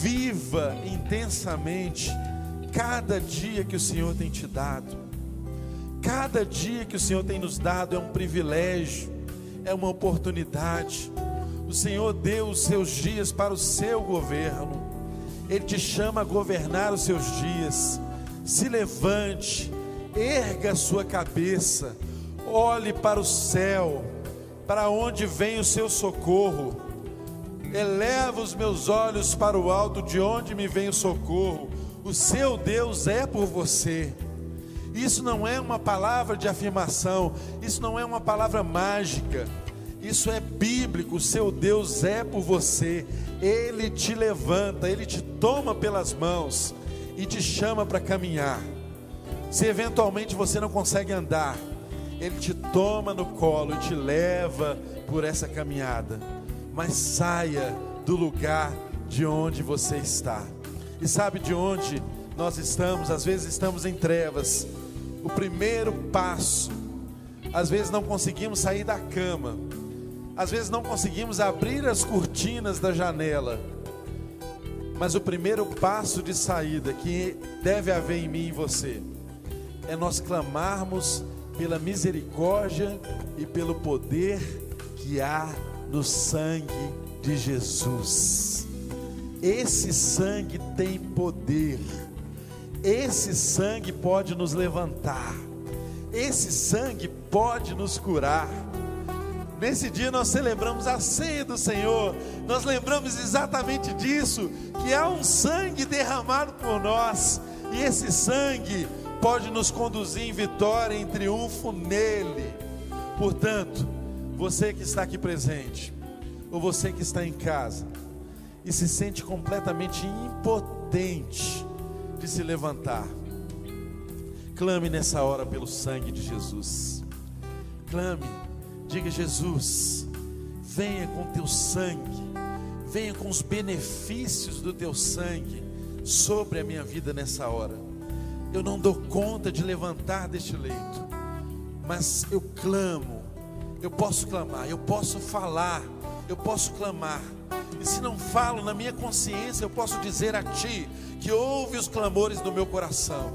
Viva intensamente cada dia que o Senhor tem te dado. Cada dia que o Senhor tem nos dado é um privilégio, é uma oportunidade. O Senhor deu os seus dias para o seu governo. Ele te chama a governar os seus dias. Se levante, erga a sua cabeça, olhe para o céu, para onde vem o seu socorro. Eleva os meus olhos para o alto, de onde me vem o socorro. O seu Deus é por você. Isso não é uma palavra de afirmação, isso não é uma palavra mágica. Isso é bíblico, o seu Deus é por você. Ele te levanta, ele te toma pelas mãos e te chama para caminhar. Se eventualmente você não consegue andar, Ele te toma no colo e te leva por essa caminhada. Mas saia do lugar de onde você está. E sabe de onde nós estamos? Às vezes estamos em trevas. O primeiro passo, às vezes não conseguimos sair da cama, às vezes não conseguimos abrir as cortinas da janela. Mas o primeiro passo de saída que deve haver em mim e você é nós clamarmos pela misericórdia e pelo poder que há no sangue de Jesus. Esse sangue tem poder. Esse sangue pode nos levantar. Esse sangue pode nos curar. Nesse dia nós celebramos a ceia do Senhor, nós lembramos exatamente disso, que há um sangue derramado por nós, e esse sangue pode nos conduzir em vitória, em triunfo nele. Portanto, você que está aqui presente, ou você que está em casa e se sente completamente impotente de se levantar, clame nessa hora pelo sangue de Jesus. Clame, diga: Jesus, venha com teu sangue, venha com os benefícios do teu sangue sobre a minha vida nessa hora. Eu não dou conta de levantar deste leito, mas eu clamo eu posso clamar, eu posso falar, eu posso clamar. E se não falo na minha consciência, eu posso dizer a Ti que ouve os clamores do meu coração.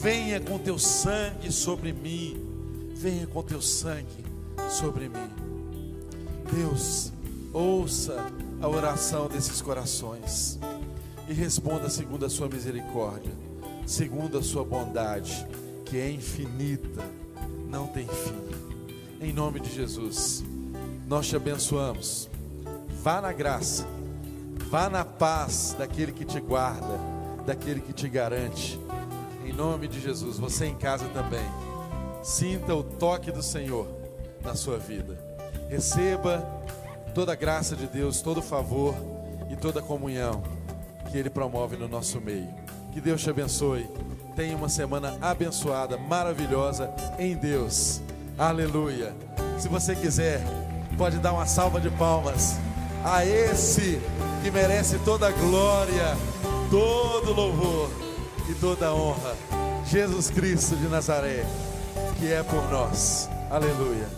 Venha com teu sangue sobre mim. Venha com teu sangue sobre mim. Deus, ouça a oração desses corações e responda segundo a sua misericórdia, segundo a sua bondade, que é infinita, não tem fim em nome de Jesus. Nós te abençoamos. Vá na graça, vá na paz daquele que te guarda, daquele que te garante. Em nome de Jesus, você em casa também. Sinta o toque do Senhor na sua vida. Receba toda a graça de Deus, todo o favor e toda a comunhão que Ele promove no nosso meio. Que Deus te abençoe. Tenha uma semana abençoada, maravilhosa em Deus. Aleluia. Se você quiser, pode dar uma salva de palmas a esse que merece toda a glória, todo louvor e toda honra. Jesus Cristo de Nazaré, que é por nós. Aleluia.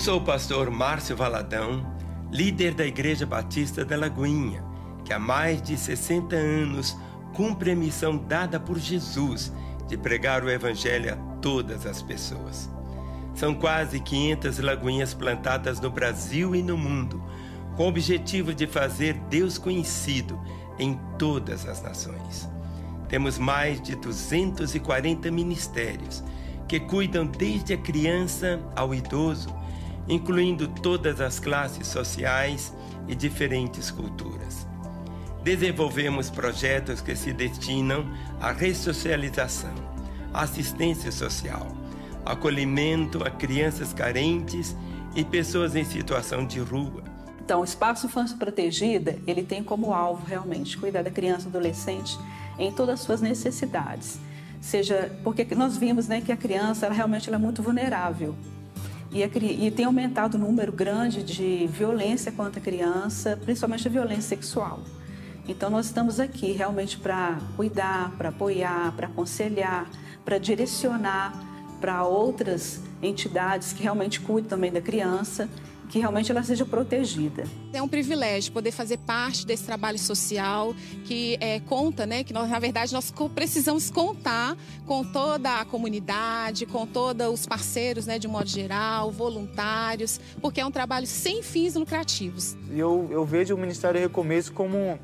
Sou o pastor Márcio Valadão, líder da Igreja Batista da Lagoinha, que há mais de 60 anos cumpre a missão dada por Jesus de pregar o Evangelho a todas as pessoas. São quase 500 lagoinhas plantadas no Brasil e no mundo, com o objetivo de fazer Deus conhecido em todas as nações. Temos mais de 240 ministérios que cuidam desde a criança ao idoso incluindo todas as classes sociais e diferentes culturas. Desenvolvemos projetos que se destinam à ressocialização, assistência social, acolhimento a crianças carentes e pessoas em situação de rua. Então, o espaço infância protegida, ele tem como alvo realmente cuidar da criança e adolescente em todas as suas necessidades. Seja porque nós vimos, né, que a criança ela realmente ela é muito vulnerável e, e tem aumentado o número grande de violência contra a criança, principalmente a violência sexual. Então, nós estamos aqui realmente para cuidar, para apoiar, para aconselhar, para direcionar para outras entidades que realmente cuidam também da criança que realmente ela seja protegida. É um privilégio poder fazer parte desse trabalho social que é, conta, né? Que nós, na verdade nós precisamos contar com toda a comunidade, com todos os parceiros, né? De modo geral, voluntários, porque é um trabalho sem fins lucrativos. Eu, eu vejo o Ministério Recomeço como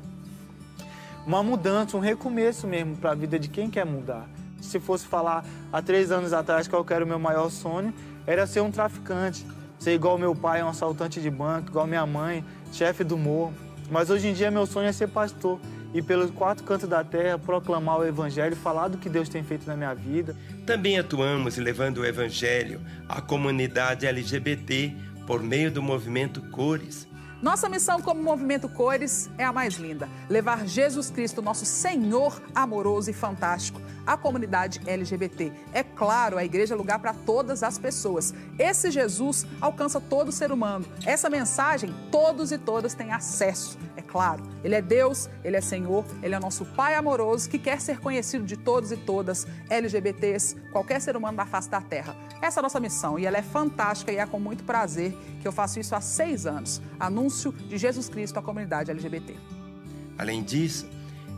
uma mudança, um recomeço mesmo para a vida de quem quer mudar. Se fosse falar há três anos atrás qual era o meu maior sonho, era ser um traficante ser igual meu pai, um assaltante de banco, igual minha mãe, chefe do morro. Mas hoje em dia meu sonho é ser pastor e pelos quatro cantos da terra proclamar o evangelho, falar do que Deus tem feito na minha vida. Também atuamos levando o evangelho à comunidade LGBT por meio do movimento Cores. Nossa missão como Movimento Cores é a mais linda: levar Jesus Cristo, nosso Senhor amoroso e fantástico, à comunidade LGBT. É claro, a igreja é lugar para todas as pessoas. Esse Jesus alcança todo ser humano. Essa mensagem todos e todas têm acesso. Claro, ele é Deus, ele é Senhor, ele é nosso Pai amoroso que quer ser conhecido de todos e todas, LGBTs, qualquer ser humano da face da terra. Essa é a nossa missão e ela é fantástica e é com muito prazer que eu faço isso há seis anos. Anúncio de Jesus Cristo à comunidade LGBT. Além disso,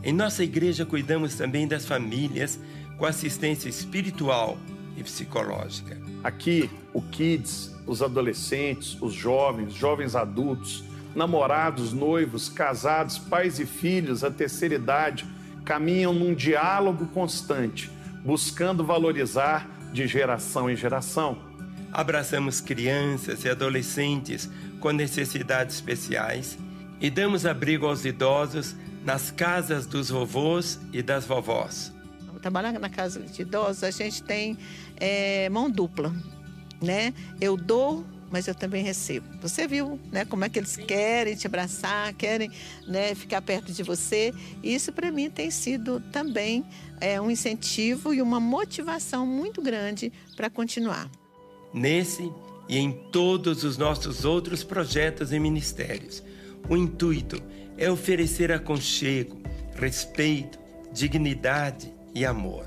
em nossa igreja cuidamos também das famílias com assistência espiritual e psicológica. Aqui, o Kids, os adolescentes, os jovens, jovens adultos, namorados, noivos, casados, pais e filhos, a terceira idade, caminham num diálogo constante, buscando valorizar de geração em geração. Abraçamos crianças e adolescentes com necessidades especiais e damos abrigo aos idosos nas casas dos vovôs e das vovós. Trabalhar na casa de idosos, a gente tem é, mão dupla, né? Eu dou, mas eu também recebo. Você viu, né? Como é que eles querem te abraçar, querem, né, ficar perto de você. Isso para mim tem sido também é, um incentivo e uma motivação muito grande para continuar. Nesse e em todos os nossos outros projetos e ministérios, o intuito é oferecer aconchego, respeito, dignidade e amor.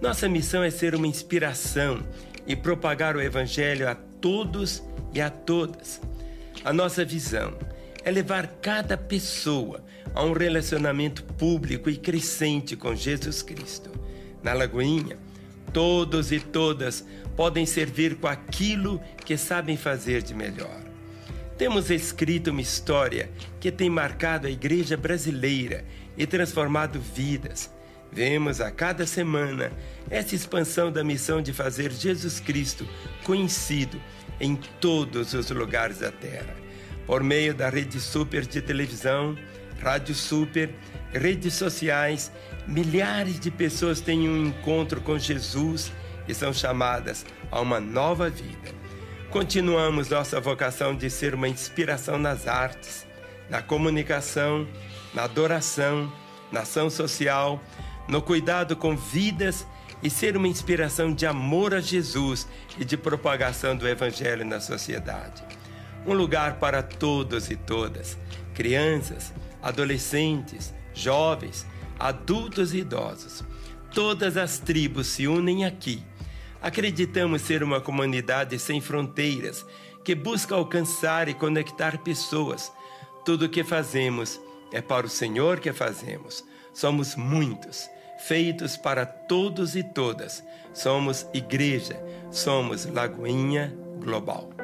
Nossa missão é ser uma inspiração e propagar o Evangelho a todos e a todas. A nossa visão é levar cada pessoa a um relacionamento público e crescente com Jesus Cristo. Na Lagoinha, todos e todas podem servir com aquilo que sabem fazer de melhor. Temos escrito uma história que tem marcado a igreja brasileira e transformado vidas. Vemos a cada semana essa expansão da missão de fazer Jesus Cristo conhecido em todos os lugares da terra. Por meio da Rede Super de televisão, Rádio Super, redes sociais, milhares de pessoas têm um encontro com Jesus e são chamadas a uma nova vida. Continuamos nossa vocação de ser uma inspiração nas artes, na comunicação, na adoração, na ação social, no cuidado com vidas e ser uma inspiração de amor a Jesus e de propagação do Evangelho na sociedade. Um lugar para todos e todas, crianças, adolescentes, jovens, adultos e idosos. Todas as tribos se unem aqui Acreditamos ser uma comunidade sem fronteiras que busca alcançar e conectar pessoas. Tudo o que fazemos é para o Senhor que fazemos. Somos muitos, feitos para todos e todas. Somos igreja, somos Lagoinha Global.